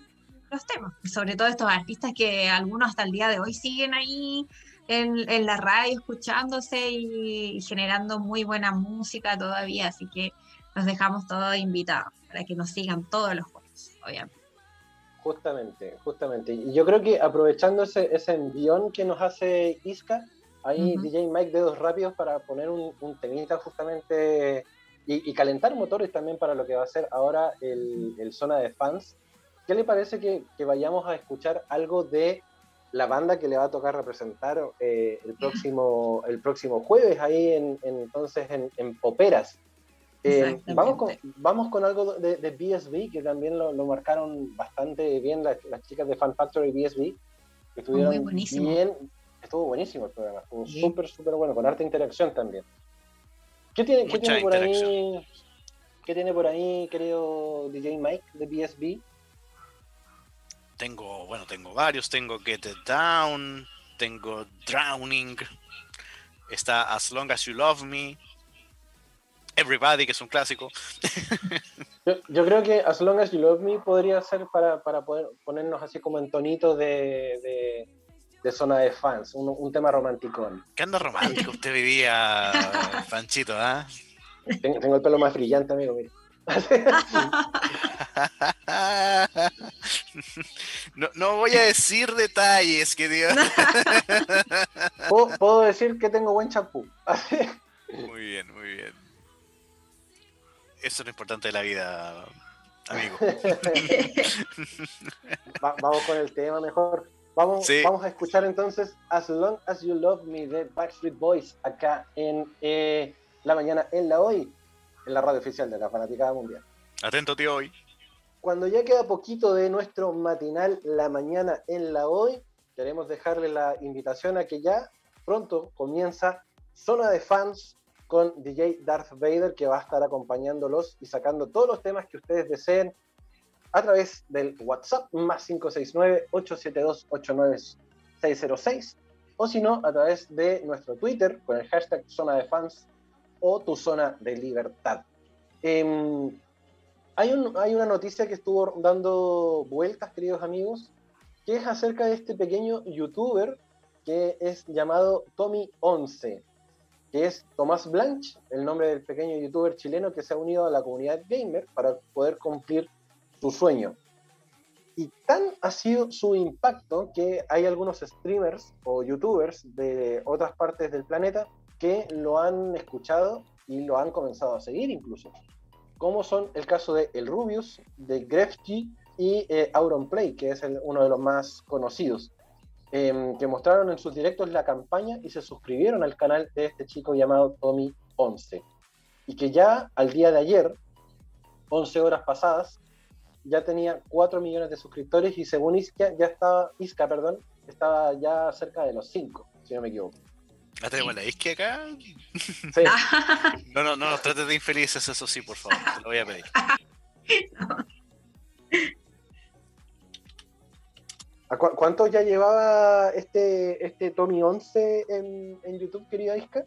los temas? Sobre todo estos artistas que algunos hasta el día de hoy siguen ahí en, en la radio escuchándose y, generando muy buena música todavía, así que nos dejamos todos invitados para que nos sigan todos los juegos, obviamente. Justamente, justamente. Y yo creo que aprovechando ese, ese envión que nos hace Isca, ahí DJ Mike dedos rápidos para poner un, un temita justamente y, calentar motores también para lo que va a ser ahora el, el zona de fans. ¿Qué le parece que, que, vayamos a escuchar algo de la banda que le va a tocar representar eh, el, próximo, el próximo jueves ahí en, entonces en, en Poperas? Eh, vamos, con, vamos con algo de, de BSB, que también lo, lo, marcaron bastante bien las, las chicas de Fan Factory BSB. Que estuvieron Muy buenísimo. bien. Estuvo buenísimo el programa, estuvo súper, súper bueno, con harta interacción también. ¿Qué tiene, ¿qué tiene por ahí? ¿Qué tiene por ahí, querido DJ Mike de BSB? Tengo, bueno, tengo varios. Tengo Get It Down, tengo Drowning, está As Long As You Love Me, Everybody, que es un clásico. <laughs> yo, creo que As Long As You Love Me podría ser para, para poder ponernos así como en tonito de, de, zona de fans, un, un tema romántico. ¿Qué anda romántico usted vivía, Panchito? ¿ah? Tengo, el pelo más brillante, amigo, mire. <laughs> no, no, voy a decir detalles, que Dios. <laughs> ¿Puedo, puedo decir que tengo buen champú. <laughs> muy bien, muy bien. Eso es lo importante de la vida, amigo. vamos con el tema mejor. Vamos, vamos a escuchar entonces As Long As You Love Me de Backstreet Boys acá en eh, la mañana en la hoy, en la radio oficial de la Fanaticada Mundial. Atento, tío, hoy. Cuando ya queda poquito de nuestro matinal La Mañana en la Hoy, queremos dejarle la invitación a que ya pronto comienza Zona de Fans con DJ Darth Vader que va a estar acompañándolos y sacando todos los temas que ustedes deseen a través del WhatsApp más 569-872-89606 o si no a través de nuestro Twitter con el hashtag zona de fans o tu zona de libertad. Eh, hay, un, hay una noticia que estuvo dando vueltas, queridos amigos, que es acerca de este pequeño youtuber que es llamado Tommy11 que es Tomás Blanch, el nombre del pequeño youtuber chileno que se ha unido a la comunidad gamer para poder cumplir su sueño. y tan ha sido su impacto que hay algunos streamers o youtubers de otras partes del planeta que lo han escuchado y lo han comenzado a seguir incluso. Como son el caso de El Rubius, de Grefty y eh, Auronplay, que es uno de los más conocidos, em, que mostraron en sus directos la campaña y se suscribieron al canal de este chico llamado Tommy11. Y que ya al día de ayer, 11 horas pasadas, ya tenía 4 millones de suscriptores y según Isca, ya estaba, Isca, perdón, estaba ya cerca de los 5, si no me equivoco. ¿La tenemos la Isca acá? Sí. <laughs> no, no, no nos trates de infelices, eso sí, por favor, te lo voy a pedir. <laughs> ¿Cuánto ya llevaba este, este Tommy 11 en, en YouTube, querida Isca?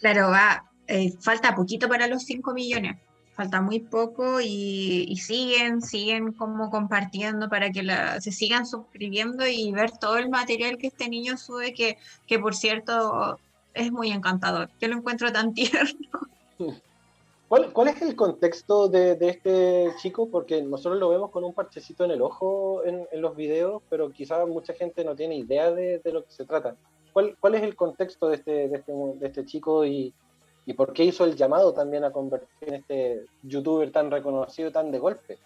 Claro, va, eh, falta poquito para los 5 millones falta muy poco y, siguen, siguen como compartiendo para que se sigan suscribiendo y ver todo el material que este niño sube, que, que por cierto es muy encantador. Yo lo encuentro tan <laughs> tierno. ¿Cuál, cuál es el contexto de, de, este chico? Porque nosotros lo vemos con un parchecito en el ojo en, en los videos, pero quizás mucha gente no tiene idea de, de, lo que se trata. ¿Cuál, ¿Cuál es el contexto de este, de este, de este chico y, ¿Y por qué hizo el llamado también a convertir en este youtuber tan reconocido tan de golpe?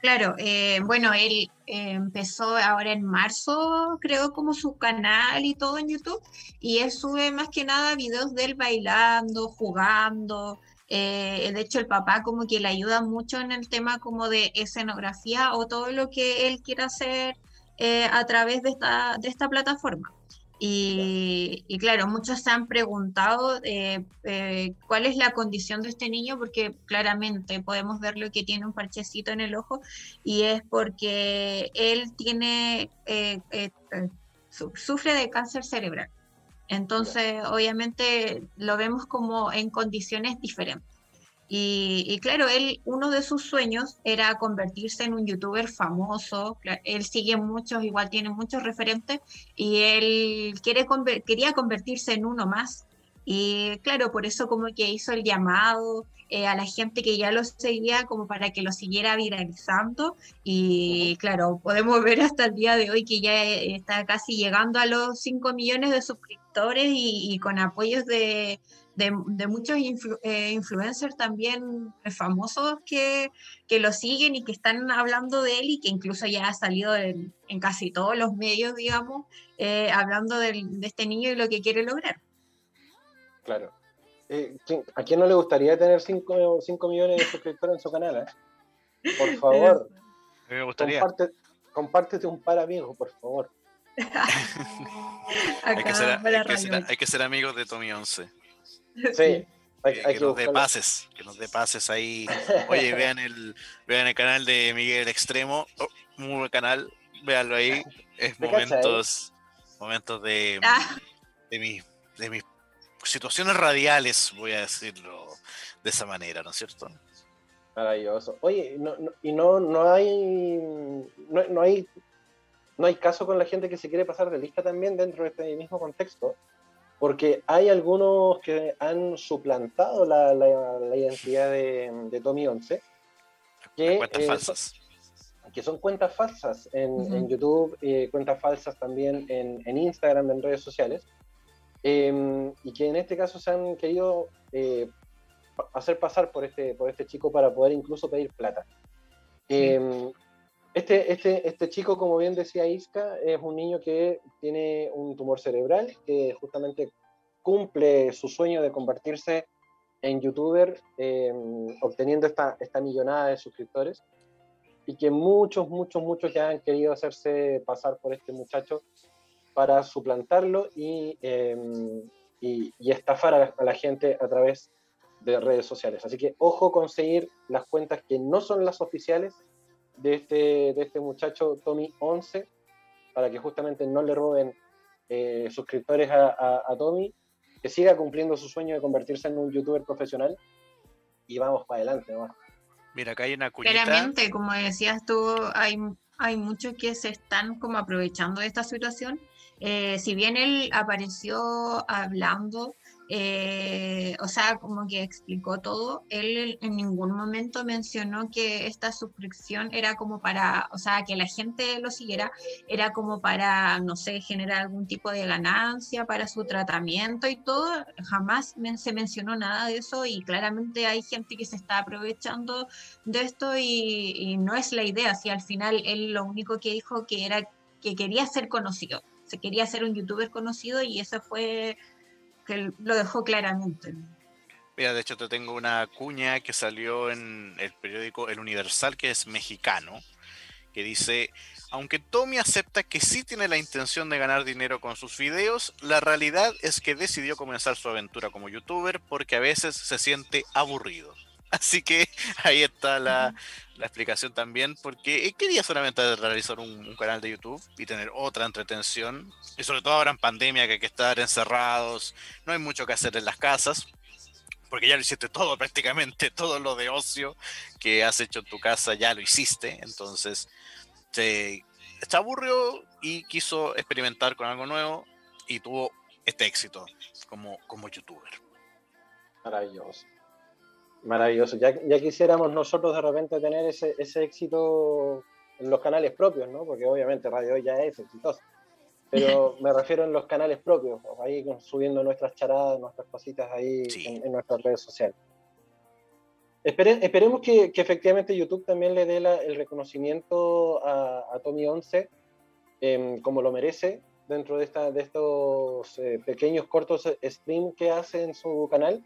Claro, eh, bueno, él eh, empezó ahora en marzo, creo, como su canal y todo en YouTube, y él sube más que nada videos de él bailando, jugando. Eh, de hecho, el papá como que le ayuda mucho en el tema como de escenografía o todo lo que él quiera hacer a través de esta, de esta plataforma. Y, claro, muchos se han preguntado eh, eh, cuál es la condición de este niño, porque claramente podemos verlo que tiene un parchecito en el ojo y es porque él tiene, eh, sufre de cáncer cerebral. Entonces, obviamente lo vemos como en condiciones diferentes. Y, claro, él, uno de sus sueños era convertirse en un youtuber famoso. Él sigue muchos, igual tiene muchos referentes, y él quiere quería convertirse en uno más. Y claro, por eso como que hizo el llamado eh, a la gente que ya lo seguía como para que lo siguiera viralizando. Y claro, podemos ver hasta el día de hoy que ya está casi llegando a los 5 millones de suscriptores y con apoyos de, de, muchos eh, influencers también famosos que, que, lo siguen y que están hablando de él y que incluso ya ha salido en, casi todos los medios, digamos, eh, hablando de, este niño y lo que quiere lograr. Claro. Eh, ¿A quién no le gustaría tener 5 millones de suscriptores en su canal? Por <laughs> favor. me gustaría. compártete un par amigos, por favor. <laughs> hay, que ser, hay, que ser, hay, que ser, amigos de Tommy 11. <laughs> Sí. que, nos dé pases, que nos dé <laughs> pases ahí. Oye, vean el, vean el canal de Miguel Extremo, oh, muy buen canal, véanlo ahí. <laughs> Es momentos, momentos de, ah. de, mi, de mis situaciones radiales, voy a decirlo de esa manera, ¿no es cierto? Maravilloso. Oye, no, y no, no hay no, no, hay no hay caso con la gente que se quiere pasar de lista también dentro de este mismo contexto porque hay algunos que han suplantado la, la, identidad de, Tommy 11. Que, cuentas eh, falsas. que son cuentas falsas en, YouTube, eh, cuentas falsas también en, Instagram, en redes sociales, em, y que en este caso se han querido eh, hacer pasar por este, por este chico para poder incluso pedir plata. Em, este, este, este chico, como bien decía Iska, es un niño que tiene un tumor cerebral que justamente cumple su sueño de convertirse en youtuber, eh, obteniendo esta, esta millonada de suscriptores, y que muchos, muchos, muchos ya han querido hacerse pasar por este muchacho para suplantarlo y, eh, y, estafar a la, gente a través de redes sociales. Así que ojo conseguir las cuentas que no son las oficiales de este, de este muchacho Tommy 11 para que justamente no le roben eh, suscriptores a, a, Tommy, que siga cumpliendo su sueño de convertirse en un youtuber profesional y vamos para adelante. Mira, acá hay una cuñita. Claramente, como decías tú, hay, hay muchos que se están como aprovechando de esta situación. Eh, si bien él apareció hablando eh, o sea, como que explicó todo. Él en ningún momento mencionó que esta suscripción era como para, o sea, que la gente lo siguiera, era como para, no sé, generar algún tipo de ganancia para su tratamiento y todo. Jamás se mencionó nada de eso y claramente hay gente que se está aprovechando de esto y, no es la idea. Si al final él lo único que dijo que era que quería ser conocido, se quería ser un youtuber conocido y eso fue lo dejó claramente. Mira, de hecho te tengo una cuña que salió en el periódico El Universal, que es mexicano, que dice, aunque Tommy acepta que sí tiene la intención de ganar dinero con sus videos, la realidad es que decidió comenzar su aventura como youtuber porque a veces se siente aburrido. Así que <laughs> ahí está la, explicación también, porque quería solamente realizar un, canal de YouTube y tener otra entretención, y sobre todo ahora en pandemia que hay que estar encerrados, no hay mucho que hacer en las casas, porque ya lo hiciste todo <laughs> prácticamente, todo lo de ocio que has hecho en tu casa ya lo hiciste, entonces se, se aburrió y quiso experimentar con algo nuevo y tuvo este éxito como, como youtuber. Maravilloso. Maravilloso. Ya, ya quisiéramos nosotros de repente tener ese, ese éxito en los canales propios, ¿no? Porque obviamente Radio Hoy ya es exitoso. Pero <laughs> me refiero en los canales propios, ahí subiendo nuestras charadas, nuestras cositas ahí en, nuestras redes sociales. esperemos que, que, efectivamente YouTube también le dé el reconocimiento a, a Tommy 11 em, como lo merece dentro de, esta, de estos eh, pequeños cortos stream que hace en su canal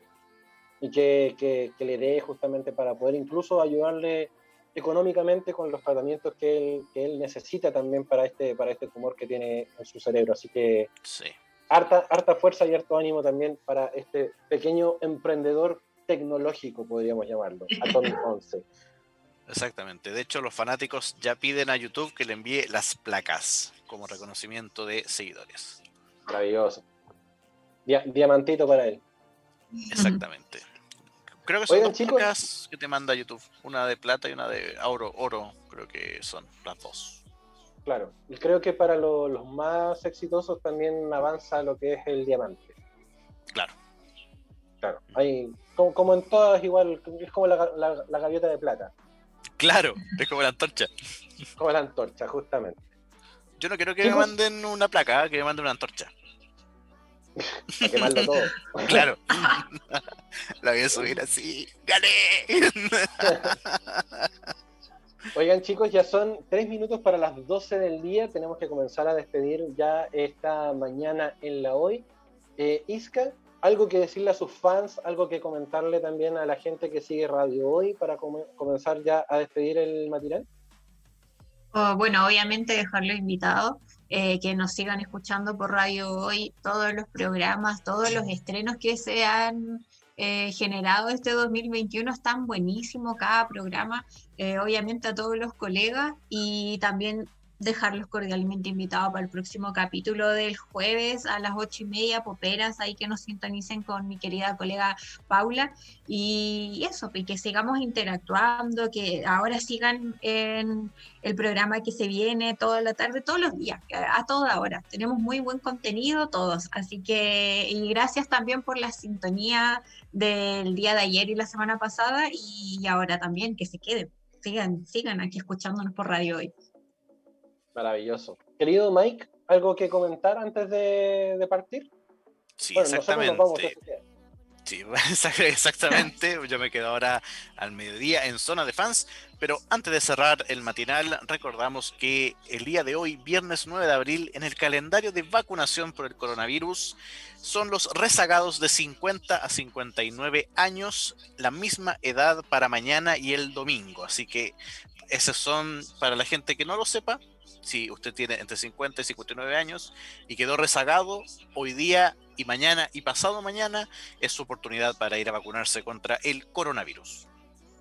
y que, que, le dé justamente para poder incluso ayudarle económicamente con los tratamientos que él, que él necesita también para este, para este tumor que tiene en su cerebro. Así que sí. harta, harta fuerza y harto ánimo también para este pequeño emprendedor tecnológico, podríamos llamarlo, Atomic <laughs> 11. Exactamente. De hecho, los fanáticos ya piden a YouTube que le envíe las placas como reconocimiento de seguidores. Maravilloso. diamantito para él. Exactamente. Creo que son dos chicos, que te manda YouTube. Una de plata y una de oro. Oro, creo que son las dos. Claro. Y creo que para los más exitosos también avanza lo que es el diamante. Claro. Claro. Hay, como, en todas, igual, es como la, la, gaviota de plata. Claro, es como la antorcha. <laughs> Como la antorcha, justamente. Yo no quiero que me manden una placa, que me manden una antorcha. <laughs> Para quemarlo todo. <laughs> Claro. La voy a subir así. ¡Gané! <laughs> Oigan chicos, ya son tres minutos para las 12 del día. Tenemos que comenzar a despedir ya esta mañana en la hoy. Eh, Isca, ¿algo que decirle a sus fans? ¿Algo que comentarle también a la gente que sigue Radio Hoy para comenzar ya a despedir el matinal? Oh, bueno, obviamente dejarlo invitado eh, que nos sigan escuchando por radio hoy, todos los programas, todos los estrenos que se han eh, generado este 2021 están buenísimos, cada programa, eh, obviamente a todos los colegas y también dejarlos cordialmente invitados para el próximo capítulo del jueves a las ocho y media, Poperas, ahí que nos sintonicen con mi querida colega Paula. Y eso, y que sigamos interactuando, que ahora sigan en el programa que se viene toda la tarde, todos los días, a toda hora. Tenemos muy buen contenido todos, así que, y gracias también por la sintonía del día de ayer y la semana pasada, y ahora también que se queden. Sigan, sigan aquí escuchándonos por radio hoy. Maravilloso. Querido Mike, ¿algo que comentar antes de, partir? Sí, exactamente. Sí, <laughs> exactamente. Yo me quedo ahora al mediodía en zona de fans. Pero antes de cerrar el matinal, recordamos que el día de hoy, viernes 9 de abril, en el calendario de vacunación por el coronavirus, son los rezagados de 50 a 59 años, la misma edad para mañana y el domingo. Así que esos son, para la gente que no lo sepa, si usted tiene entre 50 y 59 años y quedó rezagado, hoy día y mañana y pasado mañana es su oportunidad para ir a vacunarse contra el coronavirus.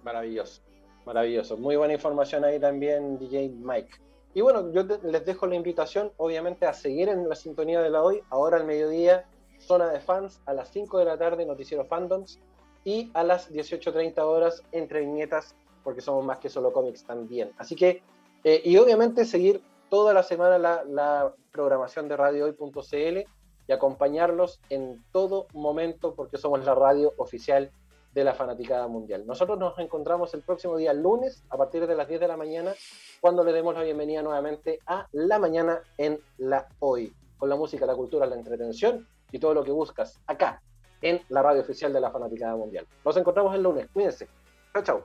Maravilloso, maravilloso. Muy buena información ahí también, DJ Mike. Y bueno, yo les dejo la invitación, obviamente, a seguir en la sintonía de la hoy, ahora al mediodía, zona de fans, a las 5 de la tarde, noticiero fandoms, y a las 18.30 horas, entre viñetas, porque somos más que solo cómics también. Así que, eh, y obviamente seguir toda la semana la, programación de radiohoy.cl y acompañarlos en todo momento porque somos la radio oficial de la Fanaticada Mundial. Nosotros nos encontramos el próximo día lunes a partir de las 10 de la mañana cuando le demos la bienvenida nuevamente a La Mañana en la Hoy, con la música, la cultura, la entretención y todo lo que buscas acá en la radio oficial de la Fanaticada Mundial. Nos encontramos el lunes. Cuídense. Chao, chao.